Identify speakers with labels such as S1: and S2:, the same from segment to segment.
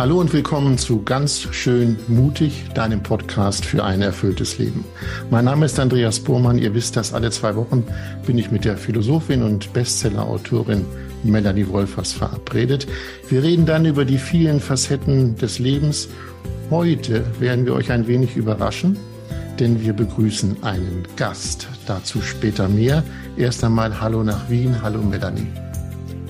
S1: Hallo und willkommen zu Ganz schön mutig, deinem Podcast für ein erfülltes Leben. Mein Name ist Andreas Burmann. Ihr wisst, dass alle zwei Wochen bin ich mit der Philosophin und Bestsellerautorin Melanie Wolfers verabredet. Wir reden dann über die vielen Facetten des Lebens. Heute werden wir euch ein wenig überraschen, denn wir begrüßen einen Gast. Dazu später mehr. Erst einmal Hallo nach Wien. Hallo Melanie.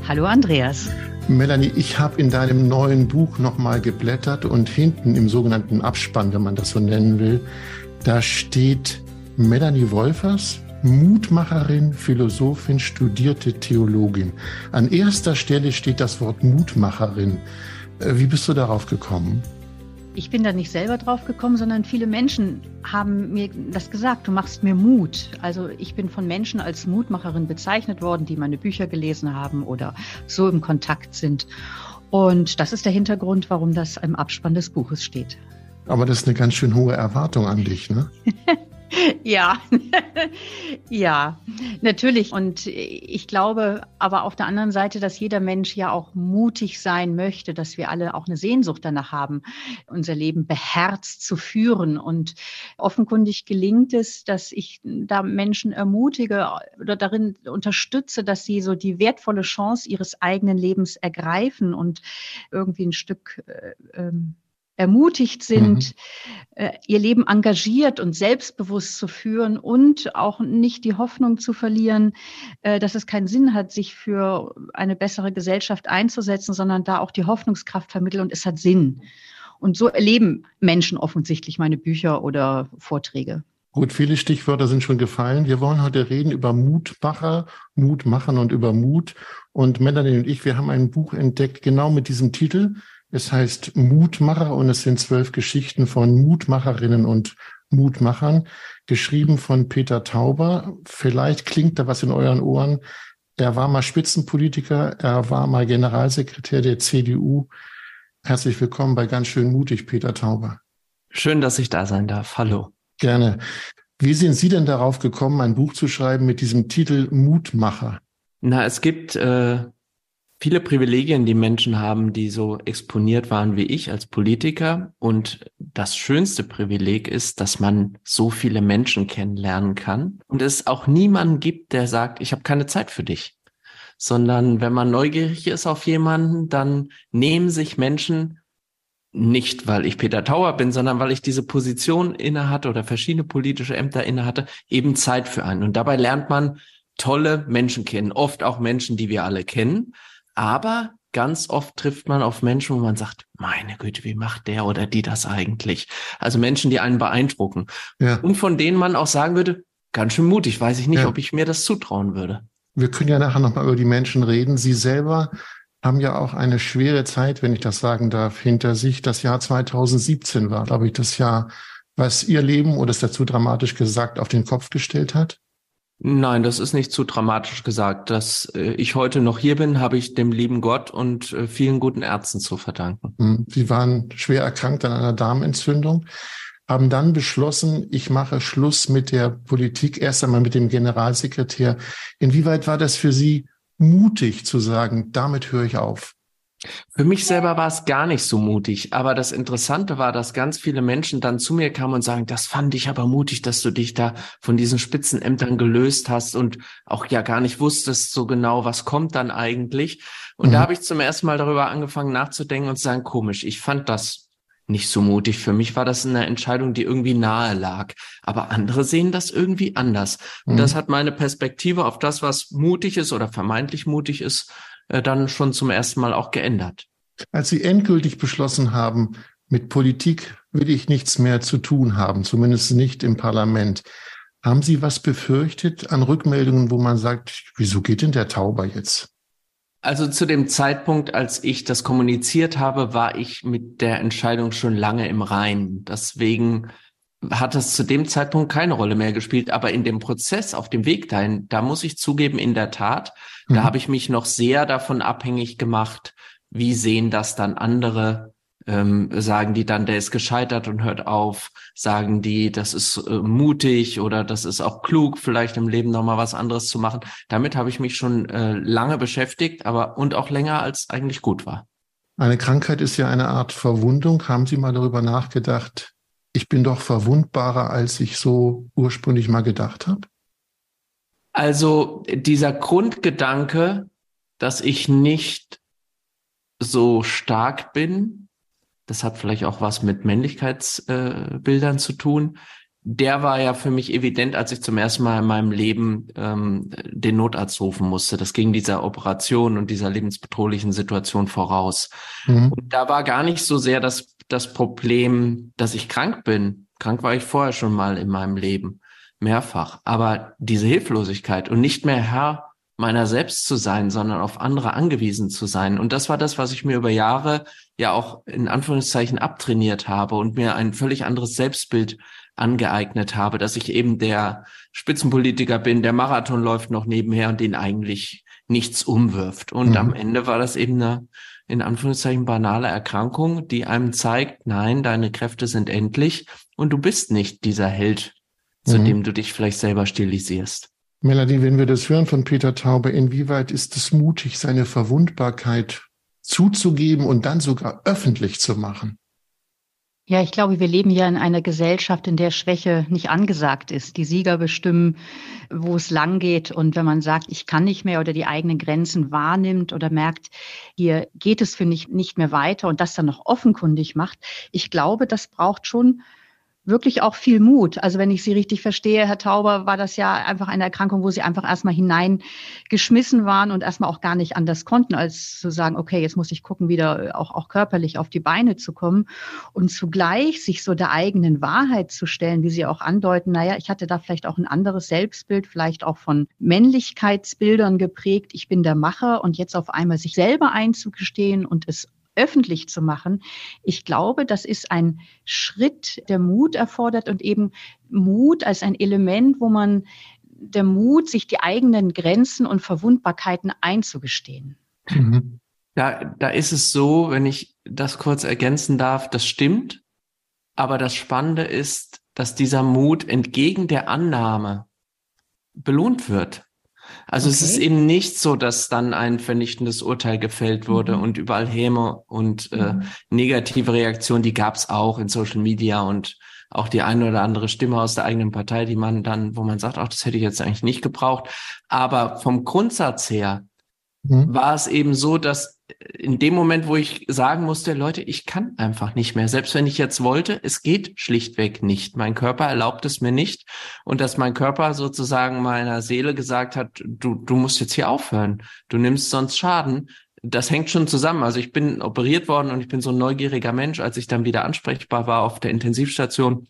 S2: Hallo Andreas.
S1: Melanie, ich habe in deinem neuen Buch nochmal geblättert und hinten im sogenannten Abspann, wenn man das so nennen will, da steht Melanie Wolfers, Mutmacherin, Philosophin, studierte Theologin. An erster Stelle steht das Wort Mutmacherin. Äh, wie bist du darauf gekommen?
S2: Ich bin da nicht selber drauf gekommen, sondern viele Menschen haben mir das gesagt, du machst mir Mut. Also ich bin von Menschen als Mutmacherin bezeichnet worden, die meine Bücher gelesen haben oder so im Kontakt sind. Und das ist der Hintergrund, warum das im Abspann des Buches steht.
S1: Aber das ist eine ganz schön hohe Erwartung an dich, ne?
S2: Ja, ja, natürlich. Und ich glaube aber auf der anderen Seite, dass jeder Mensch ja auch mutig sein möchte, dass wir alle auch eine Sehnsucht danach haben, unser Leben beherzt zu führen. Und offenkundig gelingt es, dass ich da Menschen ermutige oder darin unterstütze, dass sie so die wertvolle Chance ihres eigenen Lebens ergreifen und irgendwie ein Stück äh, ähm, ermutigt sind, mhm. äh, ihr Leben engagiert und selbstbewusst zu führen und auch nicht die Hoffnung zu verlieren, äh, dass es keinen Sinn hat, sich für eine bessere Gesellschaft einzusetzen, sondern da auch die Hoffnungskraft vermitteln und es hat Sinn. Und so erleben Menschen offensichtlich meine Bücher oder Vorträge.
S1: Gut, viele Stichwörter sind schon gefallen. Wir wollen heute reden über Mutmacher, Mutmachern und über Mut. Und Melanie und ich, wir haben ein Buch entdeckt, genau mit diesem Titel. Es heißt Mutmacher und es sind zwölf Geschichten von Mutmacherinnen und Mutmachern, geschrieben von Peter Tauber. Vielleicht klingt da was in euren Ohren. Er war mal Spitzenpolitiker, er war mal Generalsekretär der CDU. Herzlich willkommen bei Ganz schön mutig, Peter Tauber.
S3: Schön, dass ich da sein darf. Hallo.
S1: Gerne. Wie sind Sie denn darauf gekommen, ein Buch zu schreiben mit diesem Titel Mutmacher?
S3: Na, es gibt äh, viele Privilegien, die Menschen haben, die so exponiert waren wie ich als Politiker. Und das schönste Privileg ist, dass man so viele Menschen kennenlernen kann und es auch niemanden gibt, der sagt, ich habe keine Zeit für dich. Sondern wenn man neugierig ist auf jemanden, dann nehmen sich Menschen nicht, weil ich Peter Tauer bin, sondern weil ich diese Position innehatte oder verschiedene politische Ämter innehatte, eben Zeit für einen. Und dabei lernt man tolle Menschen kennen, oft auch Menschen, die wir alle kennen. Aber ganz oft trifft man auf Menschen, wo man sagt, meine Güte, wie macht der oder die das eigentlich? Also Menschen, die einen beeindrucken. Ja. Und von denen man auch sagen würde, ganz schön mutig, weiß ich nicht, ja. ob ich mir das zutrauen würde.
S1: Wir können ja nachher nochmal über die Menschen reden. Sie selber haben ja auch eine schwere Zeit, wenn ich das sagen darf, hinter sich. Das Jahr 2017 war, glaube ich, das Jahr, was Ihr Leben, oder ist dazu dramatisch gesagt, auf den Kopf gestellt hat.
S3: Nein, das ist nicht zu dramatisch gesagt. Dass äh, ich heute noch hier bin, habe ich dem lieben Gott und äh, vielen guten Ärzten zu verdanken.
S1: Hm, Sie waren schwer erkrankt an einer Darmentzündung, haben dann beschlossen, ich mache Schluss mit der Politik, erst einmal mit dem Generalsekretär. Inwieweit war das für Sie mutig zu sagen, damit höre ich auf?
S3: Für mich selber war es gar nicht so mutig, aber das Interessante war, dass ganz viele Menschen dann zu mir kamen und sagen, das fand ich aber mutig, dass du dich da von diesen Spitzenämtern gelöst hast und auch ja gar nicht wusstest so genau, was kommt dann eigentlich. Und mhm. da habe ich zum ersten Mal darüber angefangen nachzudenken und zu sagen, komisch, ich fand das nicht so mutig. Für mich war das eine Entscheidung, die irgendwie nahe lag. Aber andere sehen das irgendwie anders. Und mhm. das hat meine Perspektive auf das, was mutig ist oder vermeintlich mutig ist, äh, dann schon zum ersten Mal auch geändert.
S1: Als Sie endgültig beschlossen haben, mit Politik will ich nichts mehr zu tun haben, zumindest nicht im Parlament. Haben Sie was befürchtet an Rückmeldungen, wo man sagt, wieso geht denn der Tauber jetzt?
S3: Also zu dem Zeitpunkt, als ich das kommuniziert habe, war ich mit der Entscheidung schon lange im Reinen. Deswegen hat es zu dem Zeitpunkt keine Rolle mehr gespielt. Aber in dem Prozess, auf dem Weg dahin, da muss ich zugeben, in der Tat, mhm. da habe ich mich noch sehr davon abhängig gemacht, wie sehen das dann andere? Ähm, sagen die dann, der ist gescheitert und hört auf? Sagen die, das ist äh, mutig oder das ist auch klug, vielleicht im Leben nochmal was anderes zu machen? Damit habe ich mich schon äh, lange beschäftigt, aber und auch länger als eigentlich gut war.
S1: Eine Krankheit ist ja eine Art Verwundung. Haben Sie mal darüber nachgedacht, ich bin doch verwundbarer, als ich so ursprünglich mal gedacht habe?
S3: Also dieser Grundgedanke, dass ich nicht so stark bin, das hat vielleicht auch was mit Männlichkeitsbildern äh, zu tun, der war ja für mich evident, als ich zum ersten Mal in meinem Leben ähm, den Notarzt rufen musste. Das ging dieser Operation und dieser lebensbedrohlichen Situation voraus. Mhm. Und da war gar nicht so sehr das, das Problem, dass ich krank bin. Krank war ich vorher schon mal in meinem Leben, mehrfach. Aber diese Hilflosigkeit und nicht mehr Herr meiner selbst zu sein, sondern auf andere angewiesen zu sein. Und das war das, was ich mir über Jahre ja auch in Anführungszeichen abtrainiert habe und mir ein völlig anderes Selbstbild angeeignet habe, dass ich eben der Spitzenpolitiker bin, der Marathon läuft noch nebenher und den eigentlich nichts umwirft. Und mhm. am Ende war das eben eine, in Anführungszeichen, banale Erkrankung, die einem zeigt, nein, deine Kräfte sind endlich und du bist nicht dieser Held, zu mhm. dem du dich vielleicht selber stilisierst.
S1: Melanie, wenn wir das hören von Peter Taube, inwieweit ist es mutig, seine Verwundbarkeit zuzugeben und dann sogar öffentlich zu machen?
S2: Ja, ich glaube, wir leben ja in einer Gesellschaft, in der Schwäche nicht angesagt ist. Die Sieger bestimmen, wo es lang geht. Und wenn man sagt, ich kann nicht mehr oder die eigenen Grenzen wahrnimmt oder merkt, hier geht es für mich nicht mehr weiter und das dann noch offenkundig macht, ich glaube, das braucht schon wirklich auch viel Mut. Also wenn ich Sie richtig verstehe, Herr Tauber, war das ja einfach eine Erkrankung, wo Sie einfach erstmal hineingeschmissen waren und erstmal auch gar nicht anders konnten, als zu sagen, okay, jetzt muss ich gucken, wieder auch, auch körperlich auf die Beine zu kommen und zugleich sich so der eigenen Wahrheit zu stellen, wie Sie auch andeuten, naja, ich hatte da vielleicht auch ein anderes Selbstbild, vielleicht auch von Männlichkeitsbildern geprägt. Ich bin der Macher und jetzt auf einmal sich selber einzugestehen und es öffentlich zu machen. Ich glaube, das ist ein Schritt, der Mut erfordert und eben Mut als ein Element, wo man der Mut, sich die eigenen Grenzen und Verwundbarkeiten einzugestehen.
S3: Mhm. Da, da ist es so, wenn ich das kurz ergänzen darf, das stimmt. Aber das Spannende ist, dass dieser Mut entgegen der Annahme belohnt wird. Also okay. es ist eben nicht so, dass dann ein vernichtendes Urteil gefällt wurde mhm. und überall Häme und äh, negative Reaktionen, die gab es auch in Social Media und auch die eine oder andere Stimme aus der eigenen Partei, die man dann, wo man sagt, ach, das hätte ich jetzt eigentlich nicht gebraucht. Aber vom Grundsatz her mhm. war es eben so, dass in dem Moment, wo ich sagen musste, Leute, ich kann einfach nicht mehr. Selbst wenn ich jetzt wollte, es geht schlichtweg nicht. Mein Körper erlaubt es mir nicht. Und dass mein Körper sozusagen meiner Seele gesagt hat, du, du musst jetzt hier aufhören. Du nimmst sonst Schaden. Das hängt schon zusammen. Also ich bin operiert worden und ich bin so ein neugieriger Mensch. Als ich dann wieder ansprechbar war auf der Intensivstation,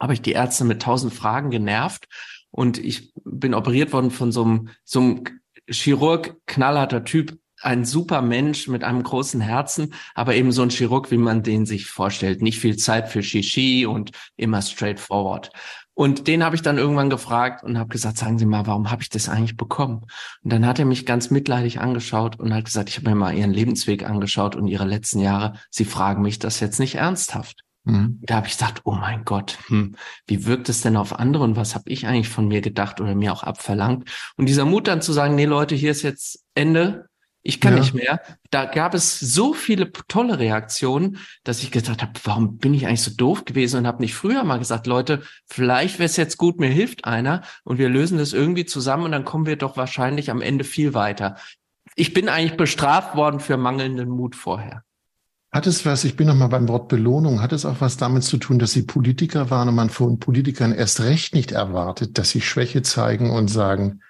S3: habe ich die Ärzte mit tausend Fragen genervt. Und ich bin operiert worden von so einem, so einem Chirurg, knallharter Typ, ein super Mensch mit einem großen Herzen, aber eben so ein Chirurg, wie man den sich vorstellt. Nicht viel Zeit für Shishi und immer straightforward. Und den habe ich dann irgendwann gefragt und habe gesagt, sagen Sie mal, warum habe ich das eigentlich bekommen? Und dann hat er mich ganz mitleidig angeschaut und hat gesagt, ich habe mir mal Ihren Lebensweg angeschaut und Ihre letzten Jahre. Sie fragen mich das jetzt nicht ernsthaft. Mhm. Da habe ich gedacht, oh mein Gott, hm, wie wirkt es denn auf andere und was habe ich eigentlich von mir gedacht oder mir auch abverlangt? Und dieser Mut dann zu sagen, nee Leute, hier ist jetzt Ende, ich kann ja. nicht mehr. Da gab es so viele tolle Reaktionen, dass ich gesagt habe, warum bin ich eigentlich so doof gewesen und habe nicht früher mal gesagt, Leute, vielleicht wäre es jetzt gut, mir hilft einer und wir lösen das irgendwie zusammen und dann kommen wir doch wahrscheinlich am Ende viel weiter. Ich bin eigentlich bestraft worden für mangelnden Mut vorher.
S1: Hat es was, ich bin noch mal beim Wort Belohnung, hat es auch was damit zu tun, dass Sie Politiker waren und man von Politikern erst recht nicht erwartet, dass sie Schwäche zeigen und sagen,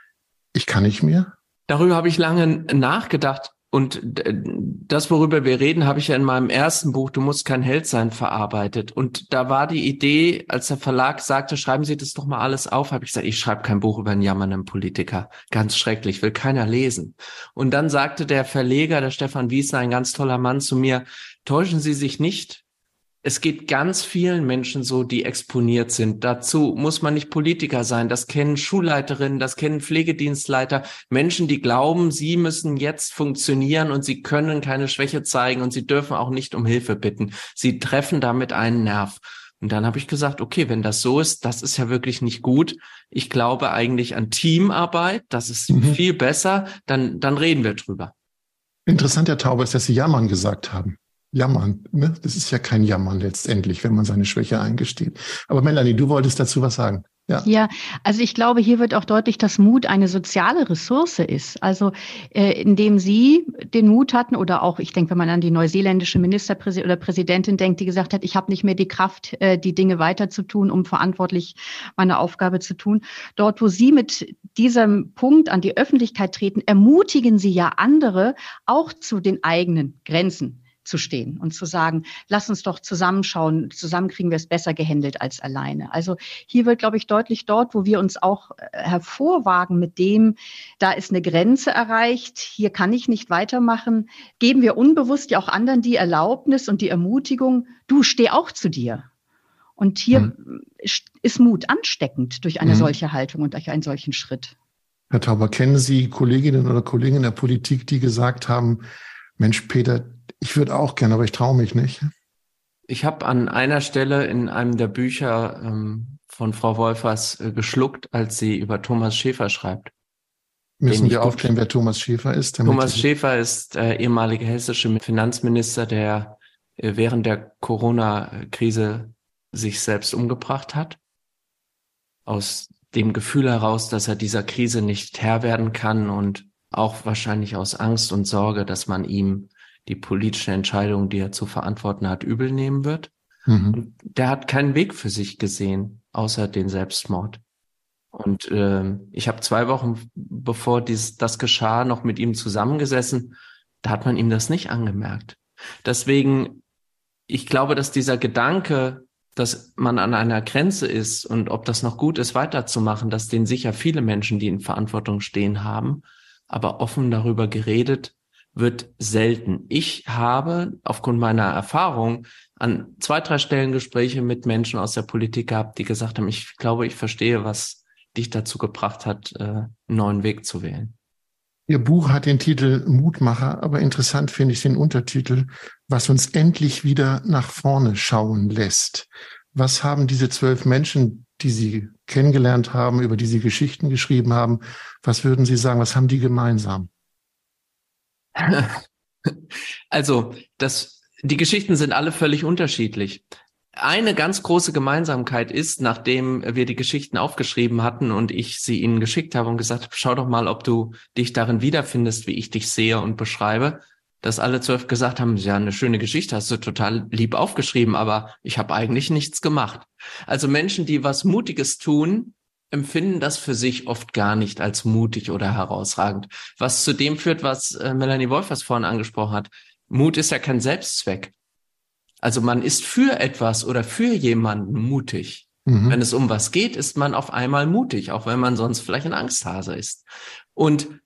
S1: ich kann nicht mehr?
S3: Darüber habe ich lange nachgedacht. Und das, worüber wir reden, habe ich ja in meinem ersten Buch, Du musst kein Held sein, verarbeitet. Und da war die Idee, als der Verlag sagte, schreiben Sie das doch mal alles auf, habe ich gesagt, ich schreibe kein Buch über einen jammernden Politiker. Ganz schrecklich, will keiner lesen. Und dann sagte der Verleger, der Stefan Wiesner, ein ganz toller Mann zu mir, täuschen Sie sich nicht, es geht ganz vielen Menschen so, die exponiert sind. Dazu muss man nicht Politiker sein. Das kennen Schulleiterinnen, das kennen Pflegedienstleiter. Menschen, die glauben, sie müssen jetzt funktionieren und sie können keine Schwäche zeigen und sie dürfen auch nicht um Hilfe bitten. Sie treffen damit einen Nerv. Und dann habe ich gesagt, okay, wenn das so ist, das ist ja wirklich nicht gut. Ich glaube eigentlich an Teamarbeit. Das ist mhm. viel besser. Dann, dann reden wir drüber.
S1: Interessant, Herr Tauber, ist, dass Sie Jammern gesagt haben. Jammern, ne? Das ist ja kein Jammern letztendlich, wenn man seine Schwäche eingesteht. Aber Melanie, du wolltest dazu was sagen.
S2: Ja. ja, also ich glaube, hier wird auch deutlich, dass Mut eine soziale Ressource ist. Also äh, indem Sie den Mut hatten oder auch, ich denke, wenn man an die neuseeländische Ministerpräsidentin oder Präsidentin denkt, die gesagt hat, ich habe nicht mehr die Kraft, äh, die Dinge weiterzutun, um verantwortlich meine Aufgabe zu tun. Dort, wo Sie mit diesem Punkt an die Öffentlichkeit treten, ermutigen Sie ja andere auch zu den eigenen Grenzen zu stehen und zu sagen, lass uns doch zusammenschauen, zusammen kriegen wir es besser gehandelt als alleine. Also hier wird, glaube ich, deutlich dort, wo wir uns auch äh, hervorwagen mit dem, da ist eine Grenze erreicht, hier kann ich nicht weitermachen, geben wir unbewusst ja auch anderen die Erlaubnis und die Ermutigung, du steh auch zu dir. Und hier mhm. ist Mut ansteckend durch eine mhm. solche Haltung und durch einen solchen Schritt.
S1: Herr Tauber, kennen Sie Kolleginnen oder Kollegen in der Politik, die gesagt haben, Mensch, Peter, ich würde auch gerne, aber ich traue mich nicht.
S3: Ich habe an einer Stelle in einem der Bücher ähm, von Frau Wolfers äh, geschluckt, als sie über Thomas Schäfer schreibt.
S1: Müssen wir aufklären, wer Thomas Schäfer ist?
S3: Thomas Schäfer ist äh, ehemaliger hessischer Finanzminister, der äh, während der Corona-Krise sich selbst umgebracht hat. Aus dem Gefühl heraus, dass er dieser Krise nicht Herr werden kann und auch wahrscheinlich aus Angst und Sorge, dass man ihm die politische Entscheidung, die er zu verantworten hat, übel nehmen wird. Mhm. der hat keinen Weg für sich gesehen, außer den Selbstmord. Und äh, ich habe zwei Wochen bevor dies, das geschah, noch mit ihm zusammengesessen. Da hat man ihm das nicht angemerkt. Deswegen, ich glaube, dass dieser Gedanke, dass man an einer Grenze ist und ob das noch gut ist, weiterzumachen, dass den sicher viele Menschen, die in Verantwortung stehen, haben, aber offen darüber geredet, wird selten. Ich habe aufgrund meiner Erfahrung an zwei, drei Stellen Gespräche mit Menschen aus der Politik gehabt, die gesagt haben, ich glaube, ich verstehe, was dich dazu gebracht hat, äh, einen neuen Weg zu wählen.
S1: Ihr Buch hat den Titel Mutmacher, aber interessant finde ich den Untertitel, was uns endlich wieder nach vorne schauen lässt. Was haben diese zwölf Menschen, die Sie kennengelernt haben, über die Sie Geschichten geschrieben haben, was würden Sie sagen, was haben die gemeinsam?
S3: Also, das, die Geschichten sind alle völlig unterschiedlich. Eine ganz große Gemeinsamkeit ist, nachdem wir die Geschichten aufgeschrieben hatten und ich sie ihnen geschickt habe und gesagt schau doch mal, ob du dich darin wiederfindest, wie ich dich sehe und beschreibe, dass alle zwölf gesagt haben, ja, eine schöne Geschichte hast du total lieb aufgeschrieben, aber ich habe eigentlich nichts gemacht. Also Menschen, die was Mutiges tun, empfinden das für sich oft gar nicht als mutig oder herausragend. Was zu dem führt, was äh, Melanie Wolfers vorhin angesprochen hat. Mut ist ja kein Selbstzweck. Also man ist für etwas oder für jemanden mutig. Mhm. Wenn es um was geht, ist man auf einmal mutig, auch wenn man sonst vielleicht ein Angsthase ist. Und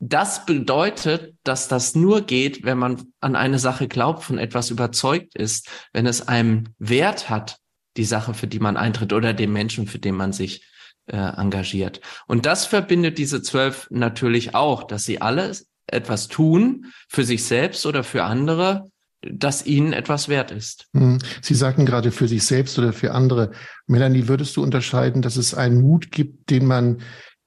S3: das bedeutet, dass das nur geht, wenn man an eine Sache glaubt, von etwas überzeugt ist, wenn es einem Wert hat, die Sache, für die man eintritt oder dem Menschen, für den man sich äh, engagiert. Und das verbindet diese zwölf natürlich auch, dass sie alle etwas tun für sich selbst oder für andere, das ihnen etwas wert ist.
S1: Hm. Sie sagten gerade für sich selbst oder für andere. Melanie, würdest du unterscheiden, dass es einen Mut gibt, den man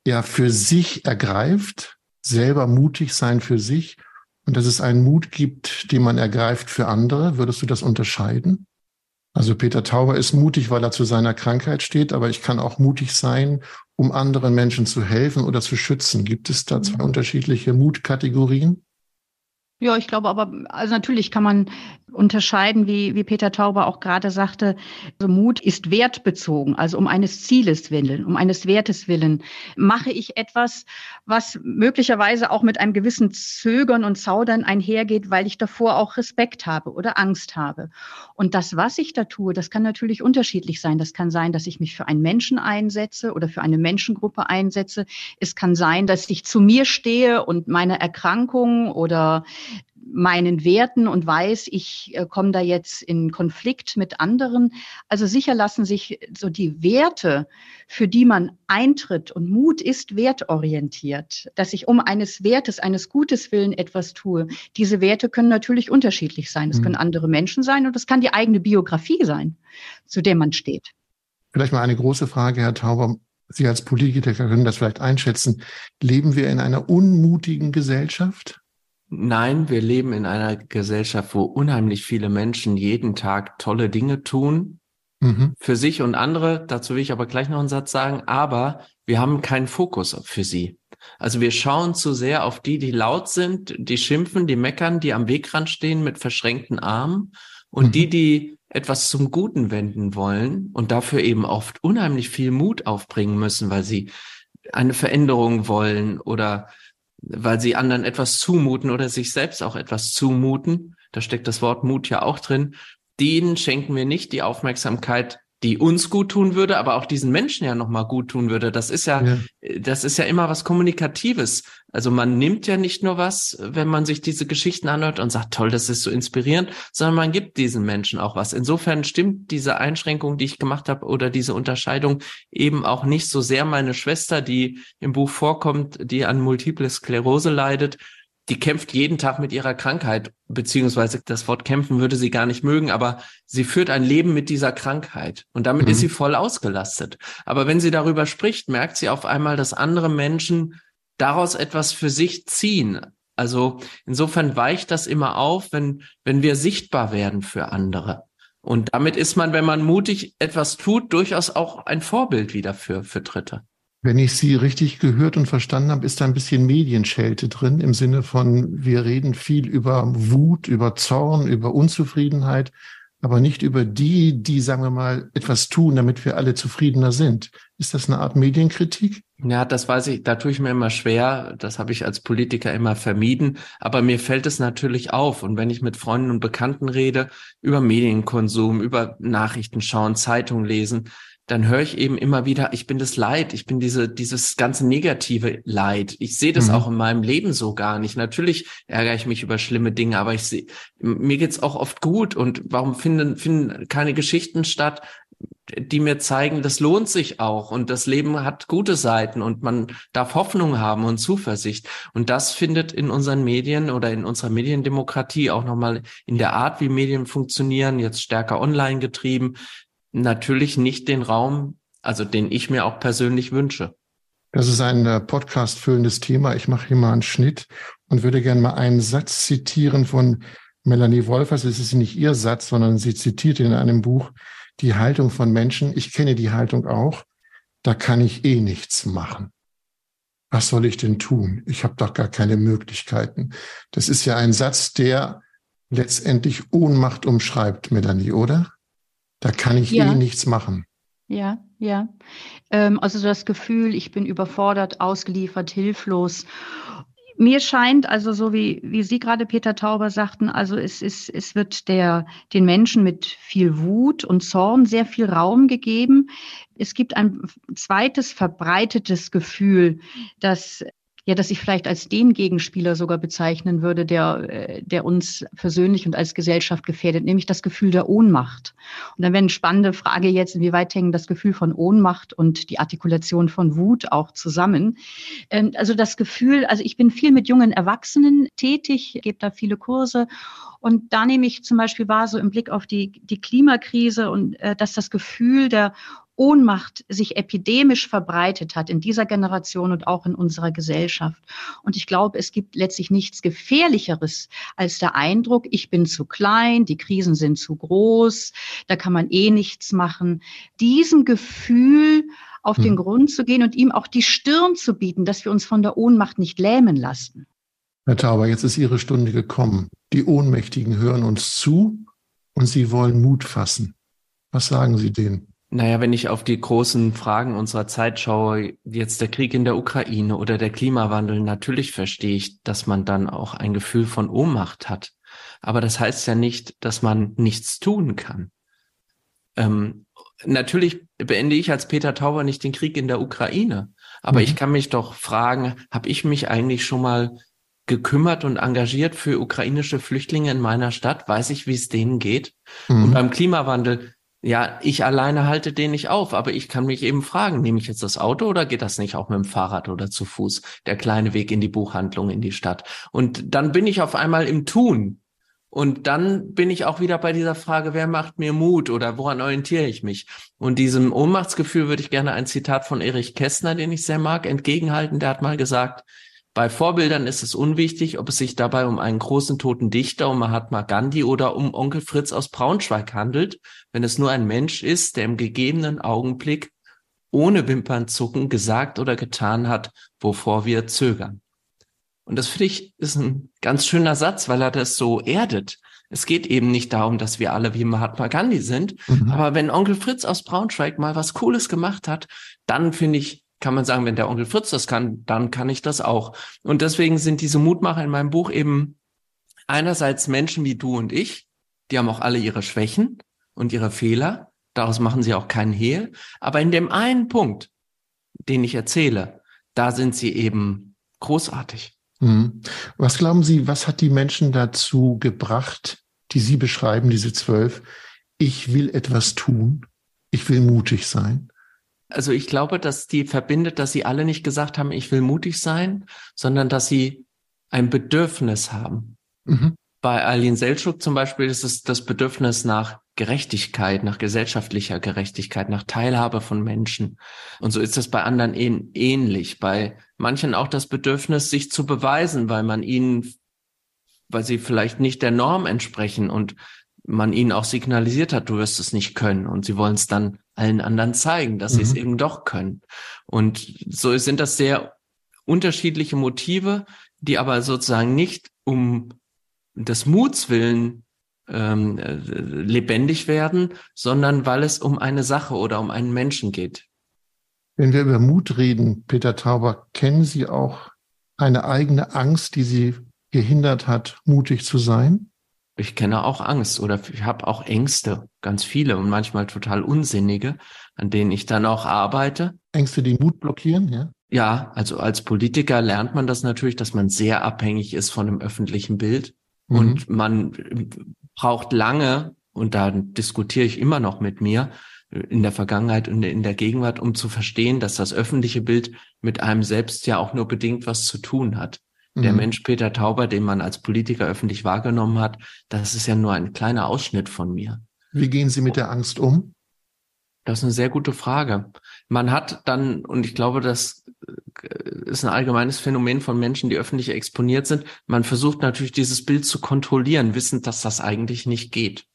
S1: ja für sich ergreift, selber mutig sein für sich und dass es einen Mut gibt, den man ergreift für andere? Würdest du das unterscheiden? Also Peter Tauber ist mutig, weil er zu seiner Krankheit steht, aber ich kann auch mutig sein, um anderen Menschen zu helfen oder zu schützen. Gibt es da zwei mhm. unterschiedliche Mutkategorien?
S2: Ja, ich glaube aber, also natürlich kann man unterscheiden, wie, wie Peter Tauber auch gerade sagte, also Mut ist wertbezogen, also um eines Zieles willen, um eines Wertes willen. Mache ich etwas, was möglicherweise auch mit einem gewissen Zögern und Zaudern einhergeht, weil ich davor auch Respekt habe oder Angst habe. Und das, was ich da tue, das kann natürlich unterschiedlich sein. Das kann sein, dass ich mich für einen Menschen einsetze oder für eine Menschengruppe einsetze. Es kann sein, dass ich zu mir stehe und meine Erkrankung oder meinen Werten und weiß, ich äh, komme da jetzt in Konflikt mit anderen. Also sicher lassen sich so die Werte, für die man eintritt und Mut ist wertorientiert, dass ich um eines Wertes, eines Gutes willen etwas tue. Diese Werte können natürlich unterschiedlich sein. Es mhm. können andere Menschen sein und es kann die eigene Biografie sein, zu der man steht.
S1: Vielleicht mal eine große Frage, Herr Tauber. Sie als Politiker können das vielleicht einschätzen. Leben wir in einer unmutigen Gesellschaft?
S3: Nein, wir leben in einer Gesellschaft, wo unheimlich viele Menschen jeden Tag tolle Dinge tun. Mhm. Für sich und andere. Dazu will ich aber gleich noch einen Satz sagen. Aber wir haben keinen Fokus für sie. Also wir schauen zu sehr auf die, die laut sind, die schimpfen, die meckern, die am Wegrand stehen mit verschränkten Armen und mhm. die, die etwas zum Guten wenden wollen und dafür eben oft unheimlich viel Mut aufbringen müssen, weil sie eine Veränderung wollen oder weil sie anderen etwas zumuten oder sich selbst auch etwas zumuten. Da steckt das Wort Mut ja auch drin. Denen schenken wir nicht die Aufmerksamkeit, die uns gut tun würde, aber auch diesen Menschen ja nochmal gut tun würde. Das ist ja, ja, das ist ja immer was Kommunikatives. Also man nimmt ja nicht nur was, wenn man sich diese Geschichten anhört und sagt, toll, das ist so inspirierend, sondern man gibt diesen Menschen auch was. Insofern stimmt diese Einschränkung, die ich gemacht habe, oder diese Unterscheidung eben auch nicht so sehr meine Schwester, die im Buch vorkommt, die an Multiple Sklerose leidet, die kämpft jeden Tag mit ihrer Krankheit, beziehungsweise das Wort kämpfen würde sie gar nicht mögen, aber sie führt ein Leben mit dieser Krankheit und damit mhm. ist sie voll ausgelastet. Aber wenn sie darüber spricht, merkt sie auf einmal, dass andere Menschen daraus etwas für sich ziehen. Also insofern weicht das immer auf, wenn, wenn wir sichtbar werden für andere. Und damit ist man, wenn man mutig etwas tut, durchaus auch ein Vorbild wieder für, für Dritte.
S1: Wenn ich Sie richtig gehört und verstanden habe, ist da ein bisschen Medienschelte drin im Sinne von, wir reden viel über Wut, über Zorn, über Unzufriedenheit, aber nicht über die, die, sagen wir mal, etwas tun, damit wir alle zufriedener sind. Ist das eine Art Medienkritik?
S3: Ja, das weiß ich, da tue ich mir immer schwer. Das habe ich als Politiker immer vermieden. Aber mir fällt es natürlich auf. Und wenn ich mit Freunden und Bekannten rede, über Medienkonsum, über Nachrichten schauen, Zeitung lesen, dann höre ich eben immer wieder, ich bin das Leid, ich bin diese, dieses ganze negative Leid. Ich sehe das mhm. auch in meinem Leben so gar nicht. Natürlich ärgere ich mich über schlimme Dinge, aber ich sehe, mir geht's auch oft gut. Und warum finden, finden keine Geschichten statt, die mir zeigen, das lohnt sich auch und das Leben hat gute Seiten und man darf Hoffnung haben und Zuversicht. Und das findet in unseren Medien oder in unserer Mediendemokratie auch nochmal in der Art, wie Medien funktionieren, jetzt stärker online getrieben, natürlich nicht den Raum, also den ich mir auch persönlich wünsche.
S1: Das ist ein äh, Podcast füllendes Thema. Ich mache hier mal einen Schnitt und würde gerne mal einen Satz zitieren von Melanie Wolfers. Es ist nicht ihr Satz, sondern sie zitiert in einem Buch die Haltung von Menschen. Ich kenne die Haltung auch. Da kann ich eh nichts machen. Was soll ich denn tun? Ich habe doch gar keine Möglichkeiten. Das ist ja ein Satz, der letztendlich Ohnmacht umschreibt, Melanie, oder? Da kann ich ja. eh nichts machen.
S2: Ja, ja. Ähm, also das Gefühl, ich bin überfordert, ausgeliefert, hilflos. Mir scheint, also so wie, wie Sie gerade, Peter Tauber, sagten, also es, ist, es wird der, den Menschen mit viel Wut und Zorn sehr viel Raum gegeben. Es gibt ein zweites verbreitetes Gefühl, dass ja, dass ich vielleicht als den Gegenspieler sogar bezeichnen würde, der, äh, der uns persönlich und als Gesellschaft gefährdet, nämlich das Gefühl der Ohnmacht. Und dann wäre eine spannende Frage jetzt, inwieweit hängen das Gefühl von Ohnmacht und die Artikulation von Wut auch zusammen? Ähm, also das Gefühl, also ich bin viel mit jungen Erwachsenen tätig, gebe da viele Kurse und da nehme ich zum Beispiel wahr, so im Blick auf die, die Klimakrise und äh, dass das Gefühl der Ohnmacht sich epidemisch verbreitet hat in dieser Generation und auch in unserer Gesellschaft. Und ich glaube, es gibt letztlich nichts Gefährlicheres als der Eindruck, ich bin zu klein, die Krisen sind zu groß, da kann man eh nichts machen. Diesem Gefühl auf den hm. Grund zu gehen und ihm auch die Stirn zu bieten, dass wir uns von der Ohnmacht nicht lähmen lassen.
S1: Herr Tauber, jetzt ist Ihre Stunde gekommen. Die Ohnmächtigen hören uns zu und sie wollen Mut fassen. Was sagen Sie denen?
S3: Naja, wenn ich auf die großen Fragen unserer Zeit schaue, jetzt der Krieg in der Ukraine oder der Klimawandel, natürlich verstehe ich, dass man dann auch ein Gefühl von Ohnmacht hat. Aber das heißt ja nicht, dass man nichts tun kann. Ähm, natürlich beende ich als Peter Tauber nicht den Krieg in der Ukraine. Aber mhm. ich kann mich doch fragen, habe ich mich eigentlich schon mal gekümmert und engagiert für ukrainische Flüchtlinge in meiner Stadt? Weiß ich, wie es denen geht? Mhm. Und beim Klimawandel ja, ich alleine halte den nicht auf, aber ich kann mich eben fragen, nehme ich jetzt das Auto oder geht das nicht auch mit dem Fahrrad oder zu Fuß? Der kleine Weg in die Buchhandlung, in die Stadt. Und dann bin ich auf einmal im Tun. Und dann bin ich auch wieder bei dieser Frage, wer macht mir Mut oder woran orientiere ich mich? Und diesem Ohnmachtsgefühl würde ich gerne ein Zitat von Erich Kästner, den ich sehr mag, entgegenhalten. Der hat mal gesagt, Bei Vorbildern ist es unwichtig, ob es sich dabei um einen großen toten Dichter, um Mahatma Gandhi oder um Onkel Fritz aus Braunschweig handelt, wenn es nur ein Mensch ist, der im gegebenen Augenblick ohne Wimpernzucken gesagt oder getan hat, wovor wir zögern. Und das finde ich ist ein ganz schöner Satz, weil er das so erdet. Es geht eben nicht darum, dass wir alle wie Mahatma Gandhi sind. Mhm. Aber wenn Onkel Fritz aus Braunschweig mal was Cooles gemacht hat, dann finde ich, kann man sagen, wenn der Onkel Fritz das kann, dann kann ich das auch. Und deswegen sind diese Mutmacher in meinem Buch eben einerseits Menschen wie du und ich, die haben auch alle ihre Schwächen und ihre Fehler. Daraus machen sie auch keinen Hehl. Aber in dem einen Punkt, den ich erzähle, da sind sie eben großartig.
S1: Mhm. Was glauben Sie, was hat die Menschen dazu gebracht, die Sie beschreiben, diese zwölf? Ich will etwas tun. Ich will mutig sein.
S3: Also ich glaube, dass die verbindet, dass sie alle nicht gesagt haben, ich will mutig sein, sondern dass sie ein Bedürfnis haben. Mhm. Bei Aline Seltschuk zum Beispiel ist es das Bedürfnis nach Gerechtigkeit, nach gesellschaftlicher Gerechtigkeit, nach Teilhabe von Menschen. Und so ist es bei anderen ähnlich. Bei manchen auch das Bedürfnis, sich zu beweisen, weil man ihnen, weil sie vielleicht nicht der Norm entsprechen und man ihnen auch signalisiert hat, du wirst es nicht können. Und sie wollen es dann allen anderen zeigen, dass mhm. sie es eben doch können. Und so sind das sehr unterschiedliche Motive, die aber sozusagen nicht um des Muts willen ähm, äh, lebendig werden, sondern weil es um eine Sache oder um einen Menschen geht.
S1: Wenn wir über Mut reden, Peter Tauber, kennen Sie auch eine eigene Angst, die Sie gehindert hat, mutig zu sein?
S3: Ich kenne auch Angst oder ich habe auch Ängste, ganz viele und manchmal total unsinnige, an denen ich dann auch arbeite.
S1: Ängste, die Mut blockieren, ja?
S3: Ja, also als Politiker lernt man das natürlich, dass man sehr abhängig ist von dem öffentlichen Bild Mhm. Und man braucht lange, und da diskutiere ich immer noch mit mir, in der Vergangenheit und in der Gegenwart, um zu verstehen, dass das öffentliche Bild mit einem selbst ja auch nur bedingt was zu tun hat. Der mhm. Mensch Peter Tauber, den man als Politiker öffentlich wahrgenommen hat, das ist ja nur ein kleiner Ausschnitt von mir.
S1: Wie gehen Sie mit der Angst um?
S3: Das ist eine sehr gute Frage. Man hat dann, und ich glaube, das äh, ist ein allgemeines Phänomen von Menschen, die öffentlich exponiert sind, man versucht natürlich dieses Bild zu kontrollieren, wissend, dass das eigentlich nicht geht.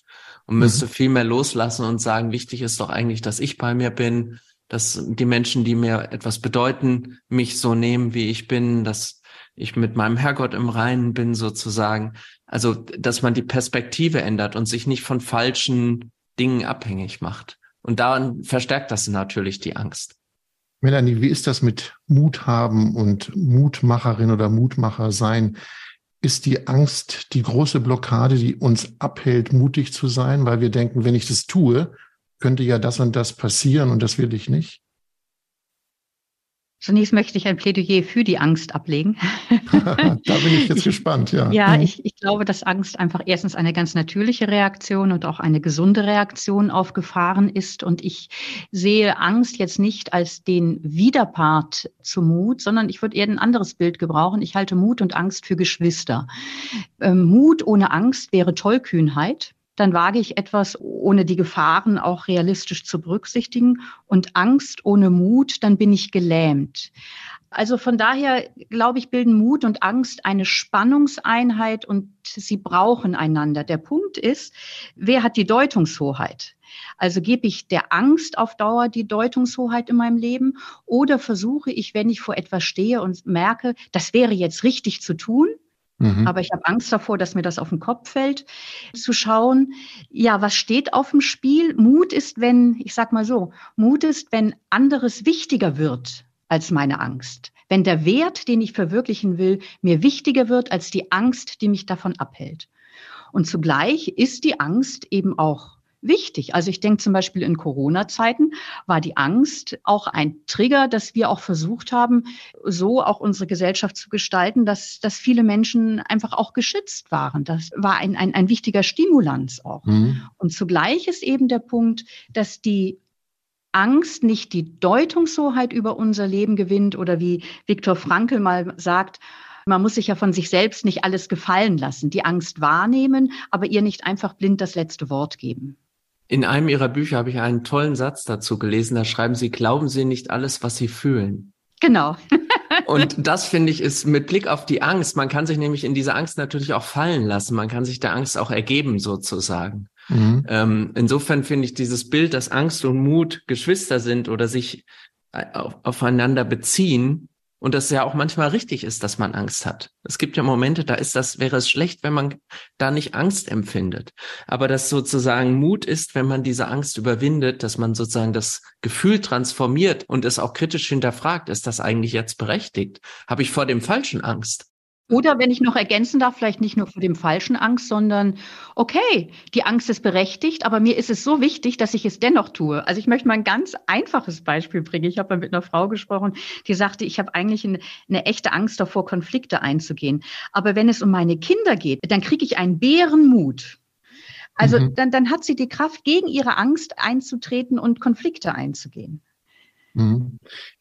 S3: Und mhm. müsste viel mehr loslassen und sagen, wichtig ist doch eigentlich, dass ich bei mir bin, dass die Menschen, die mir etwas bedeuten, mich so nehmen, wie ich bin, dass ich mit meinem Herrgott im Reinen bin sozusagen. Also, dass man die Perspektive ändert und sich nicht von falschen Dingen abhängig macht. Und daran verstärkt das natürlich die Angst.
S1: Melanie, wie ist das mit Mut haben und Mutmacherin oder Mutmacher sein? Ist die Angst die große Blockade, die uns abhält, mutig zu sein, weil wir denken, wenn ich das tue, könnte ja das und das passieren und das will ich nicht?
S2: Zunächst möchte ich ein Plädoyer für die Angst ablegen.
S1: da bin ich jetzt ich, gespannt, ja.
S2: Ja, mhm. ich, ich glaube, dass Angst einfach erstens eine ganz natürliche Reaktion und auch eine gesunde Reaktion auf Gefahren ist. Und ich sehe Angst jetzt nicht als den Widerpart zu Mut, sondern ich würde eher ein anderes Bild gebrauchen. Ich halte Mut und Angst für Geschwister. Ähm, Mut ohne Angst wäre Tollkühnheit dann wage ich etwas, ohne die Gefahren auch realistisch zu berücksichtigen. Und Angst ohne Mut, dann bin ich gelähmt. Also von daher, glaube ich, bilden Mut und Angst eine Spannungseinheit und sie brauchen einander. Der Punkt ist, wer hat die Deutungshoheit? Also gebe ich der Angst auf Dauer die Deutungshoheit in meinem Leben oder versuche ich, wenn ich vor etwas stehe und merke, das wäre jetzt richtig zu tun, Mhm. Aber ich habe Angst davor, dass mir das auf den Kopf fällt, zu schauen, ja, was steht auf dem Spiel? Mut ist, wenn, ich sag mal so, Mut ist, wenn anderes wichtiger wird als meine Angst. Wenn der Wert, den ich verwirklichen will, mir wichtiger wird als die Angst, die mich davon abhält. Und zugleich ist die Angst eben auch wichtig. Also ich denke zum Beispiel in Corona-Zeiten war die Angst auch ein Trigger, dass wir auch versucht haben, so auch unsere Gesellschaft zu gestalten, dass, dass viele Menschen einfach auch geschützt waren. Das war ein, ein, ein wichtiger Stimulanz auch. Mhm. Und zugleich ist eben der Punkt, dass die Angst nicht die Deutungshoheit über unser Leben gewinnt oder wie Viktor Frankl mal sagt, man muss sich ja von sich selbst nicht alles gefallen lassen, die Angst wahrnehmen, aber ihr nicht einfach blind das letzte Wort geben.
S3: In einem Ihrer Bücher habe ich einen tollen Satz dazu gelesen. Da schreiben Sie, glauben Sie nicht alles, was Sie fühlen.
S2: Genau.
S3: Und das finde ich ist mit Blick auf die Angst. Man kann sich nämlich in diese Angst natürlich auch fallen lassen. Man kann sich der Angst auch ergeben sozusagen. Mhm. Ähm, insofern finde ich dieses Bild, dass Angst und Mut Geschwister sind oder sich auf, aufeinander beziehen, und das ja auch manchmal richtig ist, dass man Angst hat. Es gibt ja Momente, da ist das, wäre es schlecht, wenn man da nicht Angst empfindet. Aber dass sozusagen Mut ist, wenn man diese Angst überwindet, dass man sozusagen das Gefühl transformiert und es auch kritisch hinterfragt, ist das eigentlich jetzt berechtigt? Habe ich vor dem Falschen Angst?
S2: Oder wenn ich noch ergänzen darf, vielleicht nicht nur vor dem falschen Angst, sondern okay, die Angst ist berechtigt, aber mir ist es so wichtig, dass ich es dennoch tue. Also ich möchte mal ein ganz einfaches Beispiel bringen. Ich habe mal mit einer Frau gesprochen, die sagte, ich habe eigentlich eine, eine echte Angst davor, Konflikte einzugehen. Aber wenn es um meine Kinder geht, dann kriege ich einen Bärenmut. Also mhm. dann, dann hat sie die Kraft, gegen ihre Angst einzutreten und Konflikte einzugehen.
S1: Mhm.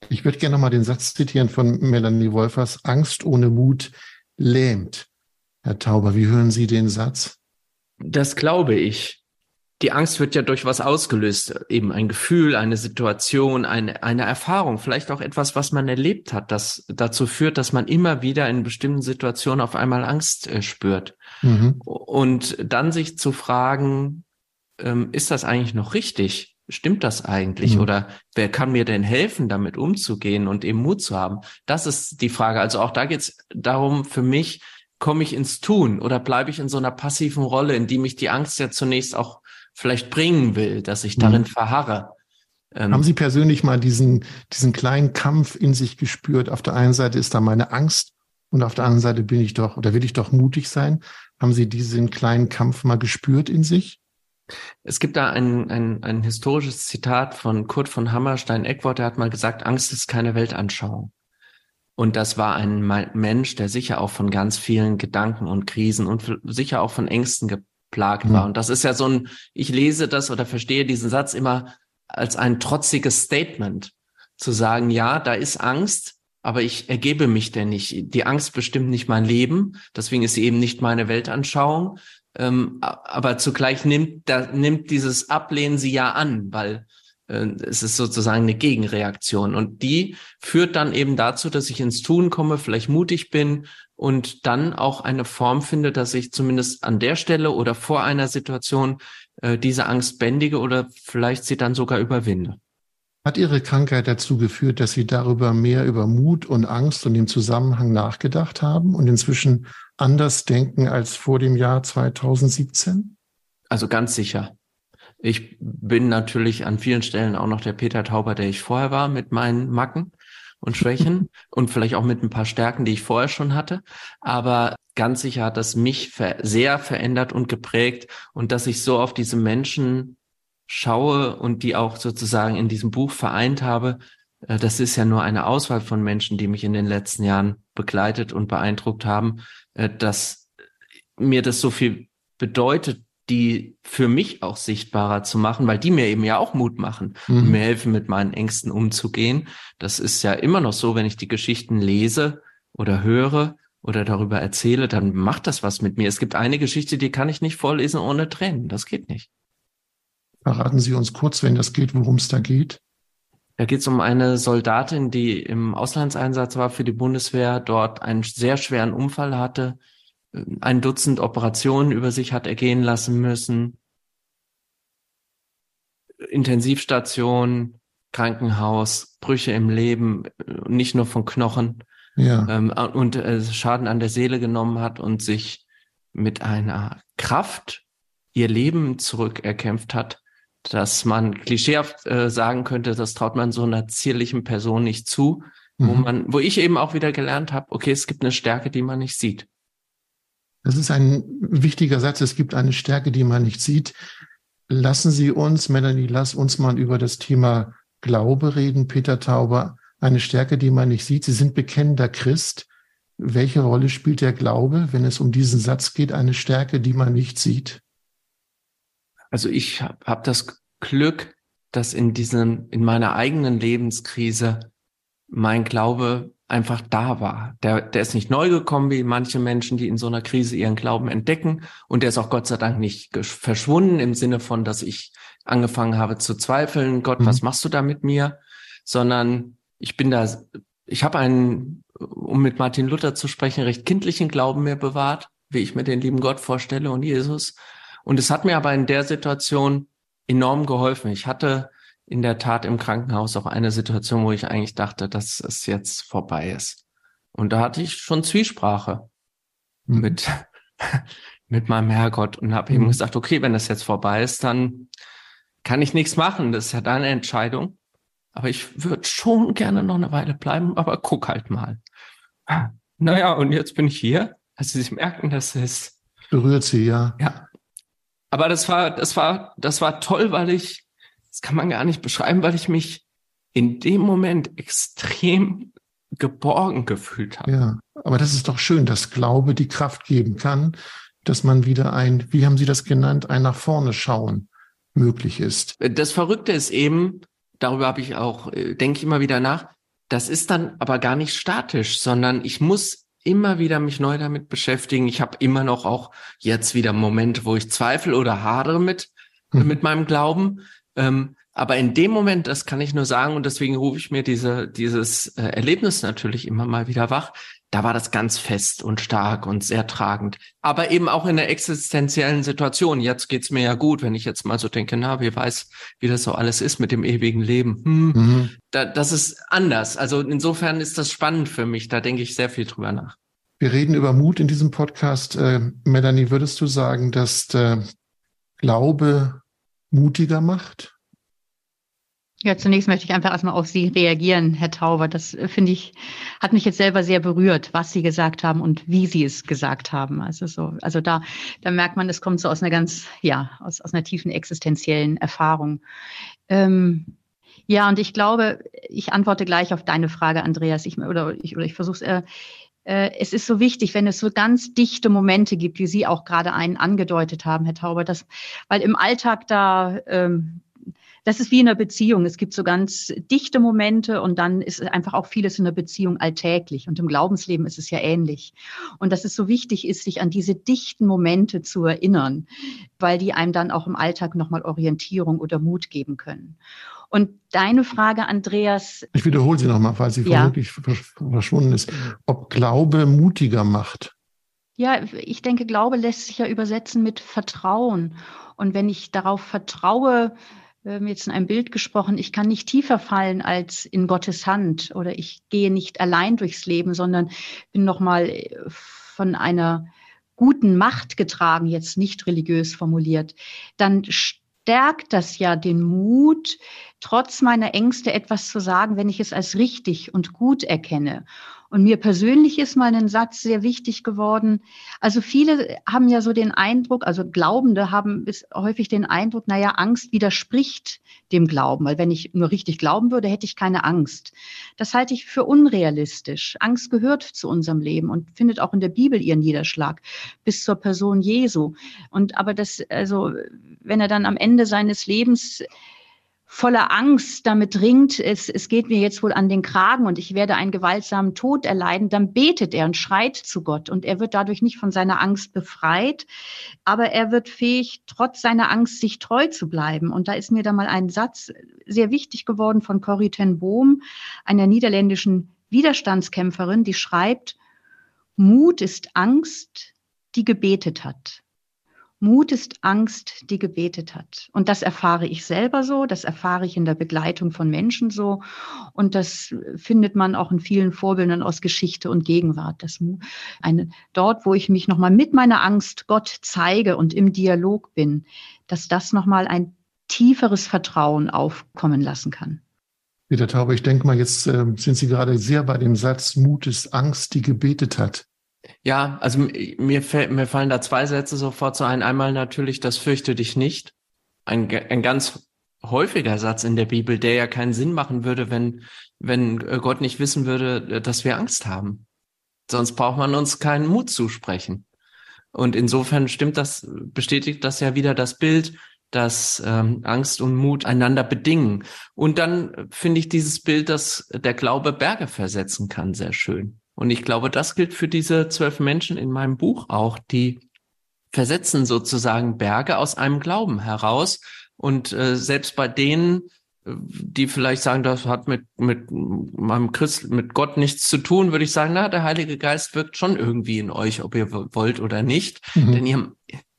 S1: Ich würde gerne mal den Satz zitieren von Melanie Wolfers. Angst ohne Mut lähmt. Herr Tauber, wie hören Sie den Satz?
S3: Das glaube ich. Die Angst wird ja durch was ausgelöst, eben ein Gefühl, eine Situation, eine, eine Erfahrung, vielleicht auch etwas, was man erlebt hat, das dazu führt, dass man immer wieder in bestimmten Situationen auf einmal Angst äh, spürt. Mhm. Und dann sich zu fragen, ähm, ist das eigentlich noch richtig? Stimmt das eigentlich? Mhm. Oder wer kann mir denn helfen, damit umzugehen und eben Mut zu haben? Das ist die Frage. Also auch da geht es darum, für mich, komme ich ins Tun oder bleibe ich in so einer passiven Rolle, in die mich die Angst ja zunächst auch vielleicht bringen will, dass ich darin mhm. verharre.
S1: Ähm, Haben Sie persönlich mal diesen, diesen kleinen Kampf in sich gespürt? Auf der einen Seite ist da meine Angst und auf der anderen Seite bin ich doch oder will ich doch mutig sein. Haben Sie diesen kleinen Kampf mal gespürt in sich?
S3: Es gibt da ein, ein, ein historisches Zitat von Kurt von Hammerstein-Eckwort, der hat mal gesagt, Angst ist keine Weltanschauung. Und das war ein Mensch, der sicher auch von ganz vielen Gedanken und Krisen und sicher auch von Ängsten geplagt mhm. war. Und das ist ja so ein, ich lese das oder verstehe diesen Satz immer als ein trotziges Statement. Zu sagen, ja, da ist Angst, aber ich ergebe mich denn nicht. Die Angst bestimmt nicht mein Leben, deswegen ist sie eben nicht meine Weltanschauung, ähm, aber zugleich nimmt, da, nimmt dieses Ablehnen sie ja an, weil äh, es ist sozusagen eine Gegenreaktion. Und die führt dann eben dazu, dass ich ins Tun komme, vielleicht mutig bin und dann auch eine Form finde, dass ich zumindest an der Stelle oder vor einer Situation äh, diese Angst bändige oder vielleicht sie dann sogar überwinde.
S1: Hat Ihre Krankheit dazu geführt, dass Sie darüber mehr über Mut und Angst und den Zusammenhang nachgedacht haben und inzwischen anders denken als vor dem Jahr 2017?
S3: Also ganz sicher. Ich bin natürlich an vielen Stellen auch noch der Peter Tauber, der ich vorher war, mit meinen Macken und Schwächen und vielleicht auch mit ein paar Stärken, die ich vorher schon hatte. Aber ganz sicher hat das mich sehr verändert und geprägt und dass ich so auf diese Menschen schaue und die auch sozusagen in diesem Buch vereint habe, äh, das ist ja nur eine Auswahl von Menschen, die mich in den letzten Jahren begleitet und beeindruckt haben. Äh, dass mir das so viel bedeutet, die für mich auch sichtbarer zu machen, weil die mir eben ja auch Mut machen mhm. und mir helfen, mit meinen Ängsten umzugehen. Das ist ja immer noch so, wenn ich die Geschichten lese oder höre oder darüber erzähle, dann macht das was mit mir. Es gibt eine Geschichte, die kann ich nicht vorlesen ohne Tränen. Das geht nicht.
S1: Verraten Sie uns kurz, wenn das geht, worum es da geht.
S3: Da geht es um eine Soldatin, die im Auslandseinsatz war für die Bundeswehr, dort einen sehr schweren Unfall hatte, ein Dutzend Operationen über sich hat ergehen lassen müssen, Intensivstation, Krankenhaus, Brüche im Leben, nicht nur von Knochen, ja. ähm, und äh, Schaden an der Seele genommen hat und sich mit einer Kraft ihr Leben zurückerkämpft hat, dass man klischeehaft äh, sagen könnte, das traut man so einer zierlichen Person nicht zu, mhm. wo man, wo ich eben auch wieder gelernt habe, okay, es gibt eine Stärke, die man nicht sieht.
S1: Das ist ein wichtiger Satz. Es gibt eine Stärke, die man nicht sieht. Lassen Sie uns, Melanie, lass uns mal über das Thema Glaube reden, Peter Tauber. Eine Stärke, die man nicht sieht. Sie sind bekennender Christ. Welche Rolle spielt der Glaube, wenn es um diesen Satz geht? Eine Stärke, die man nicht sieht.
S3: Also ich habe hab das Glück, dass in diesem, in meiner eigenen Lebenskrise mein Glaube einfach da war. Der, der ist nicht neu gekommen wie manche Menschen, die in so einer Krise ihren Glauben entdecken. Und der ist auch Gott sei Dank nicht verschwunden im Sinne von, dass ich angefangen habe zu zweifeln, Gott, mhm. was machst du da mit mir? Sondern ich bin da, ich habe einen um mit Martin Luther zu sprechen, recht kindlichen Glauben mir bewahrt, wie ich mir den lieben Gott vorstelle und Jesus. Und es hat mir aber in der Situation enorm geholfen. Ich hatte in der Tat im Krankenhaus auch eine Situation, wo ich eigentlich dachte, dass es jetzt vorbei ist. Und da hatte ich schon Zwiesprache mhm. mit, mit meinem Herrgott und habe mhm. ihm gesagt, okay, wenn das jetzt vorbei ist, dann kann ich nichts machen. Das ist ja deine Entscheidung. Aber ich würde schon gerne noch eine Weile bleiben, aber guck halt mal. Naja, und jetzt bin ich hier. Also Sie merken, das ist.
S1: Berührt Sie, ja.
S3: Ja. Aber das war, das war, das war toll, weil ich, das kann man gar nicht beschreiben, weil ich mich in dem Moment extrem geborgen gefühlt habe.
S1: Ja, aber das ist doch schön, dass Glaube die Kraft geben kann, dass man wieder ein, wie haben Sie das genannt, ein nach vorne schauen möglich ist.
S3: Das Verrückte ist eben, darüber habe ich auch, äh, denke ich immer wieder nach, das ist dann aber gar nicht statisch, sondern ich muss immer wieder mich neu damit beschäftigen. Ich habe immer noch auch jetzt wieder Momente, wo ich zweifle oder hadere mit, hm. mit meinem Glauben. Ähm, aber in dem Moment, das kann ich nur sagen, und deswegen rufe ich mir diese, dieses äh, Erlebnis natürlich immer mal wieder wach, da war das ganz fest und stark und sehr tragend. Aber eben auch in der existenziellen Situation. Jetzt geht's mir ja gut, wenn ich jetzt mal so denke, na, wie weiß, wie das so alles ist mit dem ewigen Leben. Hm, mhm. da, das ist anders. Also insofern ist das spannend für mich. Da denke ich sehr viel drüber nach.
S1: Wir reden über Mut in diesem Podcast. Äh, Melanie, würdest du sagen, dass der Glaube mutiger macht?
S2: Ja, zunächst möchte ich einfach erstmal auf Sie reagieren, Herr Tauber. Das äh, finde ich, hat mich jetzt selber sehr berührt, was Sie gesagt haben und wie Sie es gesagt haben. Also so, also da, da merkt man, es kommt so aus einer ganz, ja, aus, aus einer tiefen existenziellen Erfahrung. Ähm, ja, und ich glaube, ich antworte gleich auf deine Frage, Andreas. Ich, oder ich, oder ich versuche es. Äh, äh, es ist so wichtig, wenn es so ganz dichte Momente gibt, wie Sie auch gerade einen angedeutet haben, Herr Tauber, dass, weil im Alltag da ähm, das ist wie in einer Beziehung. Es gibt so ganz dichte Momente und dann ist einfach auch vieles in der Beziehung alltäglich. Und im Glaubensleben ist es ja ähnlich. Und dass es so wichtig ist, sich an diese dichten Momente zu erinnern, weil die einem dann auch im Alltag nochmal Orientierung oder Mut geben können. Und deine Frage, Andreas.
S1: Ich wiederhole sie nochmal, weil sie ja. wirklich verschwunden ist. Ob Glaube mutiger macht.
S2: Ja, ich denke, Glaube lässt sich ja übersetzen mit Vertrauen. Und wenn ich darauf vertraue, jetzt in einem Bild gesprochen, ich kann nicht tiefer fallen als in Gottes Hand oder ich gehe nicht allein durchs Leben, sondern bin nochmal äh, von einer guten Macht getragen, jetzt nicht religiös formuliert, dann stärkt das ja den Mut, trotz meiner Ängste etwas zu sagen, wenn ich es als richtig und gut erkenne. Und mir persönlich ist mal ein Satz sehr wichtig geworden. Also viele haben ja so den Eindruck, also Glaubende haben häufig den Eindruck, naja, Angst widerspricht dem Glauben, weil wenn ich nur richtig glauben würde, hätte ich keine Angst. Das halte ich für unrealistisch. Angst gehört zu unserem Leben und findet auch in der Bibel ihren Niederschlag bis zur Person Jesu. Und aber das, also, wenn er dann am Ende seines Lebens voller Angst damit ringt, es, es geht mir jetzt wohl an den Kragen und ich werde einen gewaltsamen Tod erleiden, dann betet er und schreit zu Gott und er wird dadurch nicht von seiner Angst befreit, aber er wird fähig, trotz seiner Angst sich treu zu bleiben. Und da ist mir da mal ein Satz sehr wichtig geworden von Corrie ten Boom, einer niederländischen Widerstandskämpferin, die schreibt, Mut ist Angst, die gebetet hat. Mut ist Angst, die gebetet hat. Und das erfahre ich selber so, das erfahre ich in der Begleitung von Menschen so. Und das findet man auch in vielen Vorbildern aus Geschichte und Gegenwart. Das eine, dort, wo ich mich nochmal mit meiner Angst Gott zeige und im Dialog bin, dass das nochmal ein tieferes Vertrauen aufkommen lassen kann.
S1: Peter Taube, ich denke mal, jetzt äh, sind Sie gerade sehr bei dem Satz, Mut ist Angst, die gebetet hat.
S3: Ja, also mir, mir fallen da zwei Sätze sofort so ein. Einmal natürlich, das fürchte dich nicht. Ein, ein ganz häufiger Satz in der Bibel, der ja keinen Sinn machen würde, wenn, wenn Gott nicht wissen würde, dass wir Angst haben. Sonst braucht man uns keinen Mut zusprechen. Und insofern stimmt das, bestätigt das ja wieder das Bild, dass ähm, Angst und Mut einander bedingen. Und dann finde ich dieses Bild, dass der Glaube Berge versetzen kann, sehr schön. Und ich glaube, das gilt für diese zwölf Menschen in meinem Buch auch, die versetzen sozusagen Berge aus einem Glauben heraus. Und äh, selbst bei denen die vielleicht sagen, das hat mit, mit meinem Christ, mit Gott nichts zu tun, würde ich sagen, na, der Heilige Geist wirkt schon irgendwie in euch, ob ihr wollt oder nicht. Mhm. Denn ihr,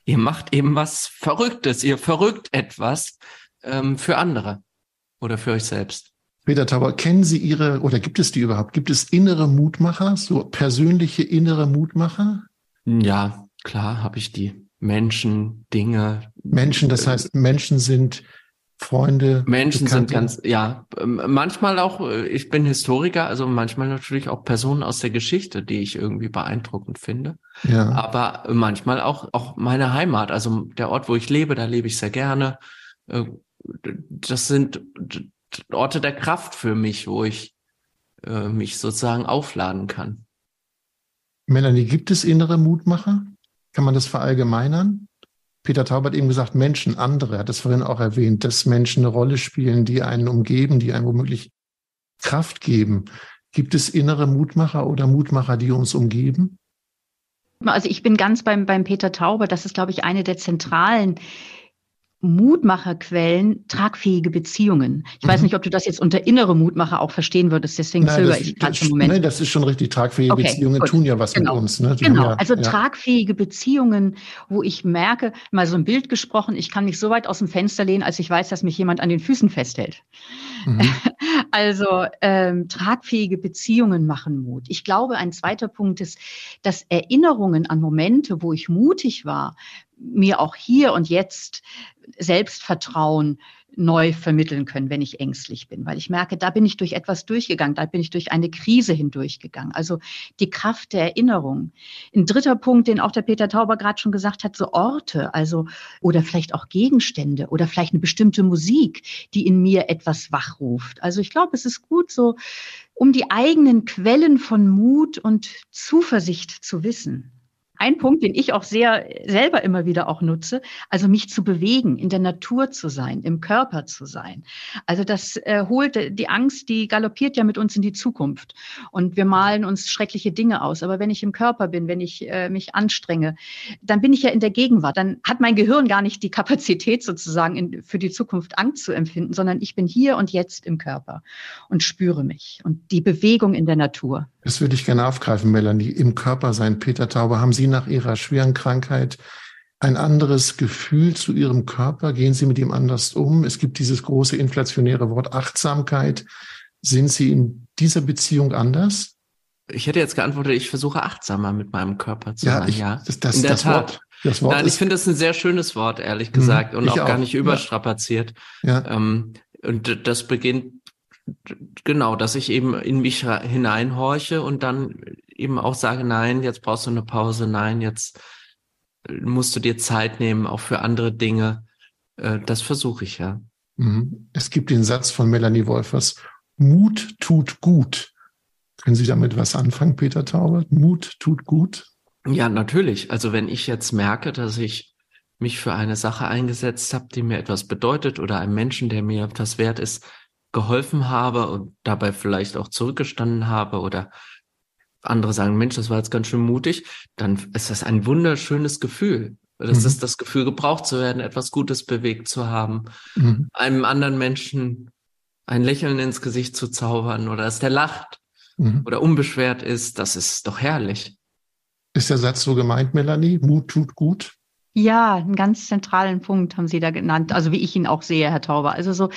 S3: ihr macht eben was Verrücktes, ihr verrückt etwas ähm, für andere oder für euch selbst.
S1: Peter Tauber, kennen Sie Ihre, oder gibt es die überhaupt? Gibt es innere Mutmacher, so persönliche innere Mutmacher?
S3: Ja, klar habe ich die. Menschen, Dinge.
S1: Menschen, das heißt, Menschen sind Freunde.
S3: Menschen Bekannte. sind ganz, ja, ähm, manchmal auch, äh, ich bin Historiker, also manchmal natürlich auch Personen aus der Geschichte, die ich irgendwie beeindruckend finde. Ja. Aber manchmal auch, auch meine Heimat, also der Ort, wo ich lebe, da lebe ich sehr gerne. Äh, das sind Orte der Kraft für mich, wo ich äh, mich sozusagen aufladen kann.
S1: Melanie, gibt es innere Mutmacher? Kann man das verallgemeinern? Peter Taub hat eben gesagt, Menschen, andere, er hat es vorhin auch erwähnt, dass Menschen eine Rolle spielen, die einen umgeben, die einem womöglich Kraft geben. Gibt es innere Mutmacher oder Mutmacher, die uns umgeben?
S2: Also ich bin ganz beim, beim Peter Tauber. Das ist, glaube ich, eine der zentralen Mutmacherquellen tragfähige Beziehungen. Ich mhm. weiß nicht, ob du das jetzt unter innere Mutmacher auch verstehen würdest, deswegen nein, zögere ich gerade
S1: im Moment. Nein, das ist schon richtig. Tragfähige okay, Beziehungen gut. tun ja was genau. mit uns. Ne?
S2: Genau, ja, also ja. tragfähige Beziehungen, wo ich merke, mal so ein Bild gesprochen, ich kann mich so weit aus dem Fenster lehnen, als ich weiß, dass mich jemand an den Füßen festhält. Mhm. Also ähm, tragfähige Beziehungen machen Mut. Ich glaube, ein zweiter Punkt ist, dass Erinnerungen an Momente, wo ich mutig war, mir auch hier und jetzt Selbstvertrauen neu vermitteln können, wenn ich ängstlich bin, weil ich merke, da bin ich durch etwas durchgegangen, da bin ich durch eine Krise hindurchgegangen. Also die Kraft der Erinnerung. Ein dritter Punkt, den auch der Peter Tauber gerade schon gesagt hat, so Orte, also oder vielleicht auch Gegenstände oder vielleicht eine bestimmte Musik, die in mir etwas wachruft. Also ich glaube, es ist gut so, um die eigenen Quellen von Mut und Zuversicht zu wissen ein Punkt, den ich auch sehr selber immer wieder auch nutze, also mich zu bewegen, in der Natur zu sein, im Körper zu sein. Also das äh, holt die Angst, die galoppiert ja mit uns in die Zukunft und wir malen uns schreckliche Dinge aus. Aber wenn ich im Körper bin, wenn ich äh, mich anstrenge, dann bin ich ja in der Gegenwart. Dann hat mein Gehirn gar nicht die Kapazität sozusagen in, für die Zukunft Angst zu empfinden, sondern ich bin hier und jetzt im Körper und spüre mich und die Bewegung in der Natur.
S1: Das würde ich gerne aufgreifen, Melanie. Im Körper sein, Peter Tauber, haben Sie nach Ihrer schweren Krankheit ein anderes Gefühl zu Ihrem Körper? Gehen Sie mit ihm anders um? Es gibt dieses große inflationäre Wort Achtsamkeit. Sind Sie in dieser Beziehung anders?
S3: Ich hätte jetzt geantwortet, ich versuche achtsamer mit meinem Körper zu
S1: ja,
S3: sein.
S1: Ich, ja, das, das, in der das Tat. Wort.
S3: Das Wort Nein, ich finde das ein sehr schönes Wort, ehrlich gesagt, mhm, und auch, auch, gar nicht überstrapaziert. Ja. Ähm, und das beginnt genau, dass ich eben in mich hineinhorche und dann eben auch sage, nein, jetzt brauchst du eine Pause, nein, jetzt äh, musst du dir Zeit nehmen, auch für andere Dinge. Äh, das versuche ich ja.
S1: Mhm. Es gibt den Satz von Melanie Wolfers, Mut tut gut. Können Sie damit was anfangen, Peter Taubert? Mut tut gut?
S3: Ja, natürlich. Also wenn ich jetzt merke, dass ich mich für eine Sache eingesetzt habe, die mir etwas bedeutet oder einem Menschen, der mir etwas wert ist, geholfen habe und dabei vielleicht auch zurückgestanden habe oder andere sagen, Mensch, das war jetzt ganz schön mutig, dann ist das ein wunderschönes Gefühl. Das mhm. ist das Gefühl, gebraucht zu werden, etwas Gutes bewegt zu haben, mhm. einem anderen Menschen ein Lächeln ins Gesicht zu zaubern oder dass der lacht mhm. oder unbeschwert ist, das ist doch herrlich.
S1: Ist der Satz so gemeint, Melanie? Mut tut gut?
S2: Ja, einen ganz zentralen Punkt haben Sie da genannt, also wie ich ihn auch sehe, Herr Tauber. Also so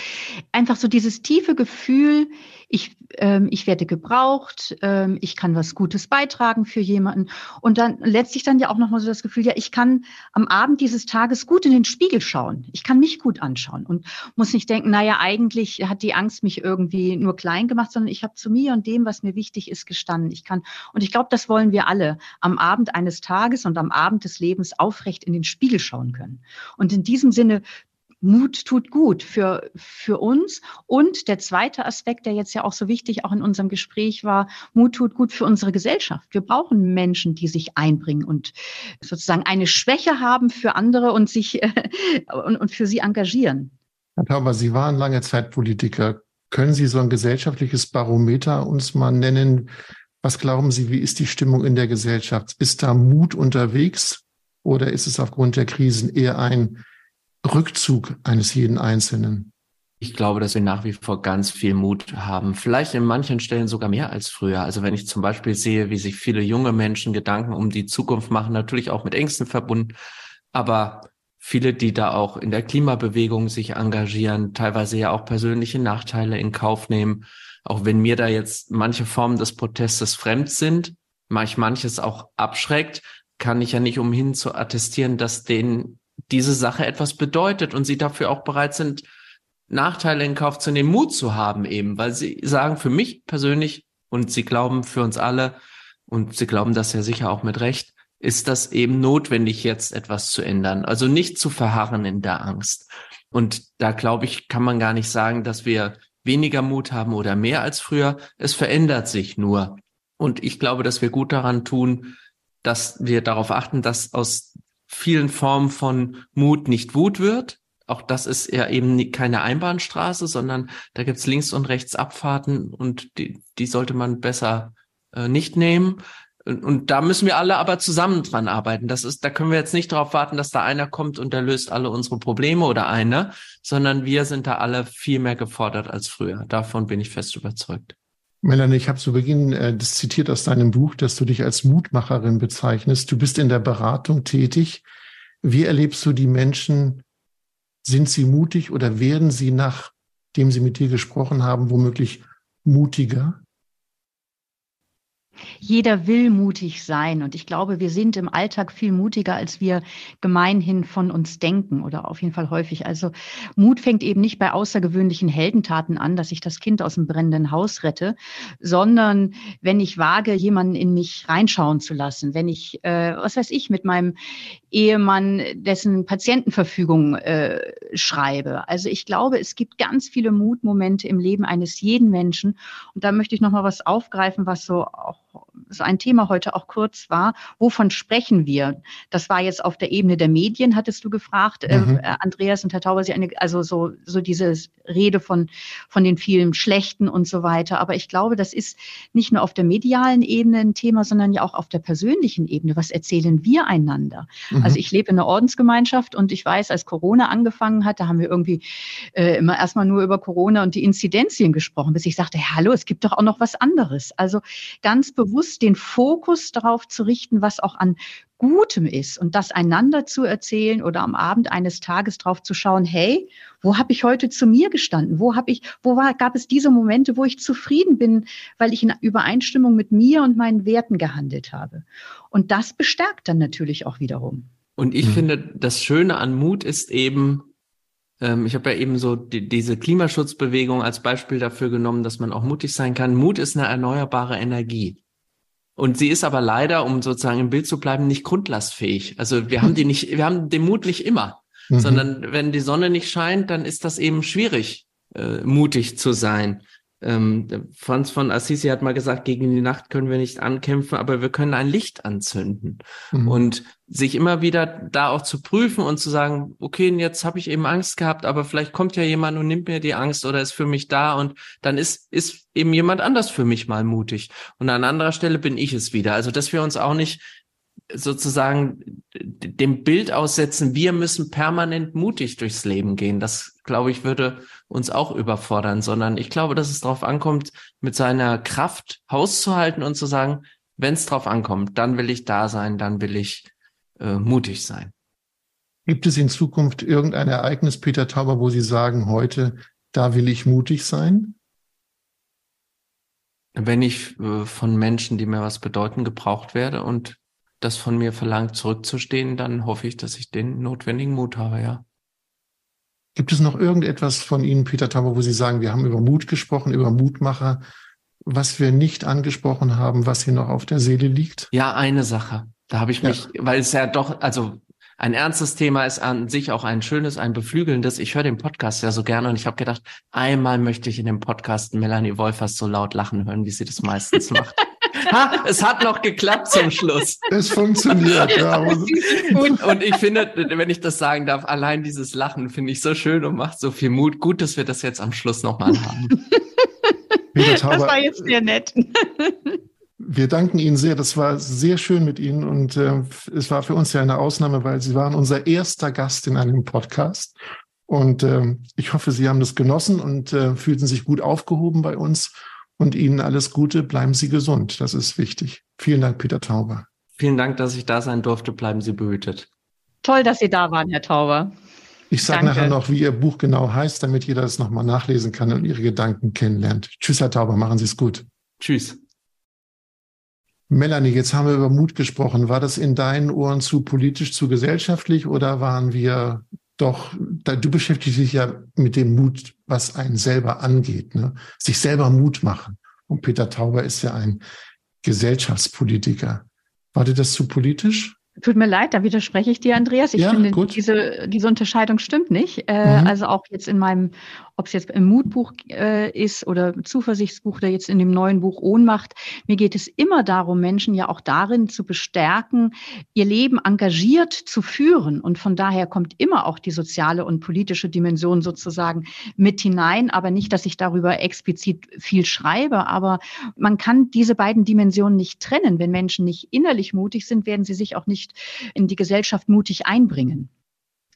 S2: einfach so dieses tiefe Gefühl, ich, ähm, ich werde gebraucht, ähm, ich kann was Gutes beitragen für jemanden. Und dann letztlich dann ja auch nochmal so das Gefühl, ja, ich kann am Abend dieses Tages gut in den Spiegel schauen. Ich kann mich gut anschauen und muss nicht denken, naja, eigentlich hat die Angst mich irgendwie nur klein gemacht, sondern ich habe zu mir und dem, was mir wichtig ist, gestanden. Ich kann, und ich glaube, das wollen wir alle am Abend eines Tages und am Abend des Lebens aufrecht in den Spiegel schauen können. Und in diesem Sinne Mut tut gut für, für uns. Und der zweite Aspekt, der jetzt ja auch so wichtig auch in unserem Gespräch war, Mut tut gut für unsere Gesellschaft. Wir brauchen Menschen, die sich einbringen und sozusagen eine Schwäche haben für andere und sich und, und für sie engagieren.
S1: Herr Tauber, Sie waren lange Zeit Politiker. Können Sie so ein gesellschaftliches Barometer uns mal nennen? Was glauben Sie, wie ist die Stimmung in der Gesellschaft? Ist da Mut unterwegs oder ist es aufgrund der Krisen eher ein Rückzug eines jeden Einzelnen?
S3: Ich glaube, dass wir nach wie vor ganz viel Mut haben. Vielleicht in manchen Stellen sogar mehr als früher. Also wenn ich zum Beispiel sehe, wie sich viele junge Menschen Gedanken um die Zukunft machen, natürlich auch mit Ängsten verbunden, aber viele, die da auch in der Klimabewegung sich engagieren, teilweise ja auch persönliche Nachteile in Kauf nehmen. Auch wenn mir da jetzt manche Formen des Protestes fremd sind, manch manches auch abschreckt, kann ich ja nicht umhin zu attestieren, dass denen diese Sache etwas bedeutet und sie dafür auch bereit sind, Nachteile in Kauf zu nehmen, Mut zu haben eben, weil sie sagen, für mich persönlich und sie glauben für uns alle und sie glauben das ja sicher auch mit Recht, ist das eben notwendig, jetzt etwas zu ändern. Also nicht zu verharren in der Angst. Und da glaube ich, kann man gar nicht sagen, dass wir weniger Mut haben oder mehr als früher. Es verändert sich nur. Und ich glaube, dass wir gut daran tun, dass wir darauf achten, dass aus vielen Formen von Mut nicht Wut wird, auch das ist ja eben keine Einbahnstraße, sondern da gibt's links und rechts Abfahrten und die, die sollte man besser äh, nicht nehmen. Und, und da müssen wir alle aber zusammen dran arbeiten. Das ist, da können wir jetzt nicht darauf warten, dass da einer kommt und der löst alle unsere Probleme oder einer, sondern wir sind da alle viel mehr gefordert als früher. Davon bin ich fest überzeugt.
S1: Melanie, ich habe zu Beginn äh, das zitiert aus deinem Buch, dass du dich als Mutmacherin bezeichnest. Du bist in der Beratung tätig. Wie erlebst du die Menschen, sind sie mutig oder werden sie, nachdem sie mit dir gesprochen haben, womöglich mutiger?
S2: Jeder will mutig sein und ich glaube, wir sind im Alltag viel mutiger, als wir gemeinhin von uns denken oder auf jeden Fall häufig. Also Mut fängt eben nicht bei außergewöhnlichen Heldentaten an, dass ich das Kind aus dem brennenden Haus rette, sondern wenn ich wage, jemanden in mich reinschauen zu lassen, wenn ich, äh, was weiß ich, mit meinem Ehemann dessen Patientenverfügung äh, schreibe. Also ich glaube, es gibt ganz viele Mutmomente im Leben eines jeden Menschen und da möchte ich noch mal was aufgreifen, was so auch so ein Thema heute auch kurz war. Wovon sprechen wir? Das war jetzt auf der Ebene der Medien, hattest du gefragt, äh, mhm. äh, Andreas und Herr Tauber, Sie eine, also so, so diese Rede von, von den vielen Schlechten und so weiter. Aber ich glaube, das ist nicht nur auf der medialen Ebene ein Thema, sondern ja auch auf der persönlichen Ebene. Was erzählen wir einander? Mhm. Also ich lebe in einer Ordensgemeinschaft und ich weiß, als Corona angefangen hat, da haben wir irgendwie äh, immer erstmal nur über Corona und die Inzidenzien gesprochen, bis ich sagte, hallo, es gibt doch auch noch was anderes. Also ganz bewusst den Fokus darauf zu richten, was auch an Gutem ist und das einander zu erzählen oder am Abend eines Tages drauf zu schauen, hey, wo habe ich heute zu mir gestanden? Wo habe ich, wo war, gab es diese Momente, wo ich zufrieden bin, weil ich in Übereinstimmung mit mir und meinen Werten gehandelt habe? Und das bestärkt dann natürlich auch wiederum.
S3: Und ich mhm. finde, das Schöne an Mut ist eben, ähm, ich habe ja eben so die, diese Klimaschutzbewegung als Beispiel dafür genommen, dass man auch mutig sein kann. Mut ist eine erneuerbare Energie. Und sie ist aber leider, um sozusagen im Bild zu bleiben, nicht grundlastfähig. Also wir haben die nicht, wir haben den Mut nicht immer, mhm. sondern wenn die Sonne nicht scheint, dann ist das eben schwierig, äh, mutig zu sein. Ähm, Franz von Assisi hat mal gesagt, gegen die Nacht können wir nicht ankämpfen, aber wir können ein Licht anzünden. Mhm. Und sich immer wieder da auch zu prüfen und zu sagen, okay, jetzt habe ich eben Angst gehabt, aber vielleicht kommt ja jemand und nimmt mir die Angst oder ist für mich da und dann ist, ist eben jemand anders für mich mal mutig. Und an anderer Stelle bin ich es wieder. Also, dass wir uns auch nicht sozusagen dem Bild aussetzen, wir müssen permanent mutig durchs Leben gehen. Das, glaube ich, würde uns auch überfordern, sondern ich glaube, dass es darauf ankommt, mit seiner Kraft hauszuhalten und zu sagen, wenn es drauf ankommt, dann will ich da sein, dann will ich äh, mutig sein.
S1: Gibt es in Zukunft irgendein Ereignis, Peter Tauber, wo Sie sagen, heute, da will ich mutig sein?
S3: Wenn ich äh, von Menschen, die mir was bedeuten, gebraucht werde und das von mir verlangt, zurückzustehen, dann hoffe ich, dass ich den notwendigen Mut habe, ja.
S1: Gibt es noch irgendetwas von Ihnen, Peter Tauber, wo Sie sagen, wir haben über Mut gesprochen, über Mutmacher, was wir nicht angesprochen haben, was hier noch auf der Seele liegt?
S3: Ja, eine Sache. Da habe ich mich, ja. weil es ja doch, also ein ernstes Thema ist an sich auch ein schönes, ein beflügelndes. Ich höre den Podcast ja so gerne und ich habe gedacht, einmal möchte ich in dem Podcast Melanie Wolfers so laut lachen hören, wie sie das meistens macht. ha, es hat noch geklappt zum Schluss.
S1: Es funktioniert, ja.
S3: und, und ich finde, wenn ich das sagen darf, allein dieses Lachen finde ich so schön und macht so viel Mut. Gut, dass wir das jetzt am Schluss nochmal haben.
S2: Peter Tauber, das war jetzt sehr nett.
S1: Wir danken Ihnen sehr. Das war sehr schön mit Ihnen und äh, es war für uns ja eine Ausnahme, weil Sie waren unser erster Gast in einem Podcast. Und äh, ich hoffe, Sie haben das genossen und äh, fühlten sich gut aufgehoben bei uns. Und Ihnen alles Gute. Bleiben Sie gesund. Das ist wichtig. Vielen Dank, Peter Tauber.
S3: Vielen Dank, dass ich da sein durfte. Bleiben Sie behütet.
S2: Toll, dass Sie da waren, Herr Tauber.
S1: Ich sage nachher noch, wie Ihr Buch genau heißt, damit jeder es nochmal nachlesen kann und Ihre Gedanken kennenlernt. Tschüss, Herr Tauber, machen Sie es gut.
S3: Tschüss.
S1: Melanie, jetzt haben wir über Mut gesprochen. War das in deinen Ohren zu politisch, zu gesellschaftlich oder waren wir doch, da, du beschäftigst dich ja mit dem Mut, was einen selber angeht, ne? sich selber Mut machen. Und Peter Tauber ist ja ein Gesellschaftspolitiker. War dir das zu politisch?
S2: Tut mir leid, da widerspreche ich dir, Andreas. Ich ja, finde, gut. diese, diese Unterscheidung stimmt nicht. Äh, mhm. Also auch jetzt in meinem, ob es jetzt im Mutbuch äh, ist oder Zuversichtsbuch oder jetzt in dem neuen Buch Ohnmacht, mir geht es immer darum, Menschen ja auch darin zu bestärken, ihr Leben engagiert zu führen. Und von daher kommt immer auch die soziale und politische Dimension sozusagen mit hinein. Aber nicht, dass ich darüber explizit viel schreibe, aber man kann diese beiden Dimensionen nicht trennen. Wenn Menschen nicht innerlich mutig sind, werden sie sich auch nicht nicht in die Gesellschaft mutig einbringen.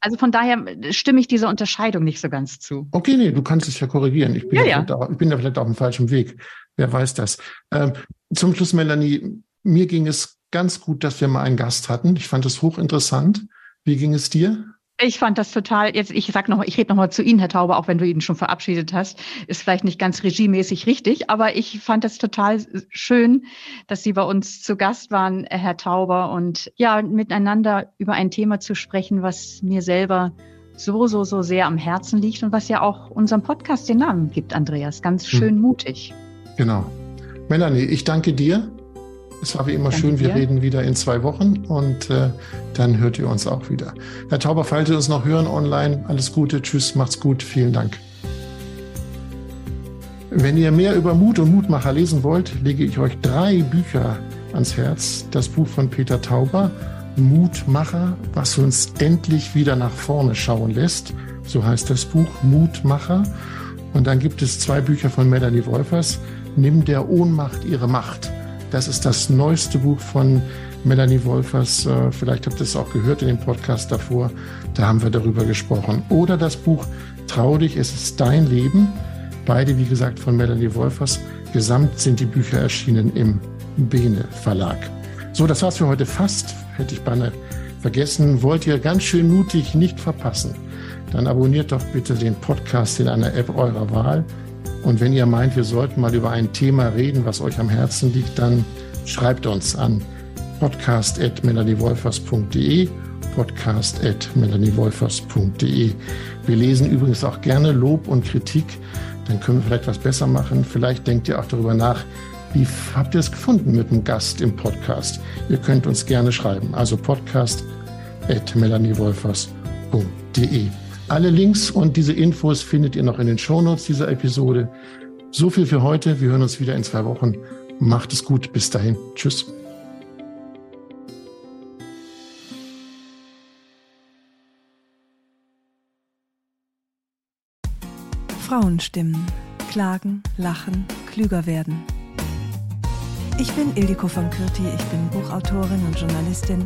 S2: Also von daher stimme ich dieser Unterscheidung nicht so ganz zu.
S1: Okay, nee, du kannst es ja korrigieren. Ich bin, ja, ja. Auch, ich bin da vielleicht auf dem falschen Weg. Wer weiß das. Ähm, zum Schluss, Melanie, mir ging es ganz gut, dass wir mal einen Gast hatten. Ich fand es hochinteressant. Wie ging es dir?
S2: Ich fand das total, jetzt, ich sag noch, ich rede noch mal zu Ihnen, Herr Taube, auch wenn du ihn schon verabschiedet hast. Ist vielleicht nicht ganz regiemäßig richtig, aber ich fand das total schön, dass Sie bei uns zu Gast waren, Herr Tauber, und ja, miteinander über ein Thema zu sprechen, was mir selber so, so, so sehr am Herzen liegt und was ja auch unserem Podcast den Namen gibt, Andreas. Ganz hm. schön hm. mutig.
S1: Genau. Melanie, ich danke dir es war wie immer Danke schön. Wir dir. reden wieder in zwei Wochen und äh, dann hört ihr uns auch wieder. Herr Tauber, falls ihr uns noch hören online, alles Gute. Tschüss, macht's gut. Vielen Dank. Wenn ihr mehr über Mut und Mutmacher lesen wollt, lege ich euch drei Bücher ans Herz. Das Buch von Peter Tauber, Mutmacher, was uns endlich wieder nach vorne schauen lässt. So heißt das Buch, Mutmacher. Und dann gibt es zwei Bücher von Melanie Wolfers, Nimm der Ohnmacht ihre Macht. Das ist das neueste Buch von Melanie Wolfers. Äh, vielleicht habt ihr es auch gehört in dem Podcast davor. Da haben wir darüber gesprochen. Oder das Buch Trau dich, es ist dein Leben. Beide, wie gesagt, von Melanie Wolfers. Gesamt sind die Bücher erschienen im Bene Verlag. So, das war's für heute fast. Hätte ich beinahe vergessen. Wollt ihr ganz schön mutig nicht verpassen? Dann abonniert doch bitte den Podcast in einer App eurer Wahl und wenn ihr meint, wir sollten mal über ein Thema reden, was euch am Herzen liegt, dann schreibt uns an podcast.melaniewolfers.de podcast.melaniewolfers.de Wir lesen übrigens auch gerne Lob und Kritik. Dann können wir vielleicht was besser machen. Vielleicht denkt ihr auch darüber nach, wie habt ihr es gefunden mit dem Gast im Podcast? Ihr könnt uns gerne schreiben. Also podcast.melaniewolfers.de alle Links und diese Infos findet ihr noch in den Shownotes dieser Episode. So viel für heute. Wir hören uns wieder in zwei Wochen. Macht es gut. Bis dahin. Tschüss.
S4: Frauenstimmen. Klagen, lachen, klüger werden. Ich bin Ildiko von Kürti, ich bin Buchautorin und Journalistin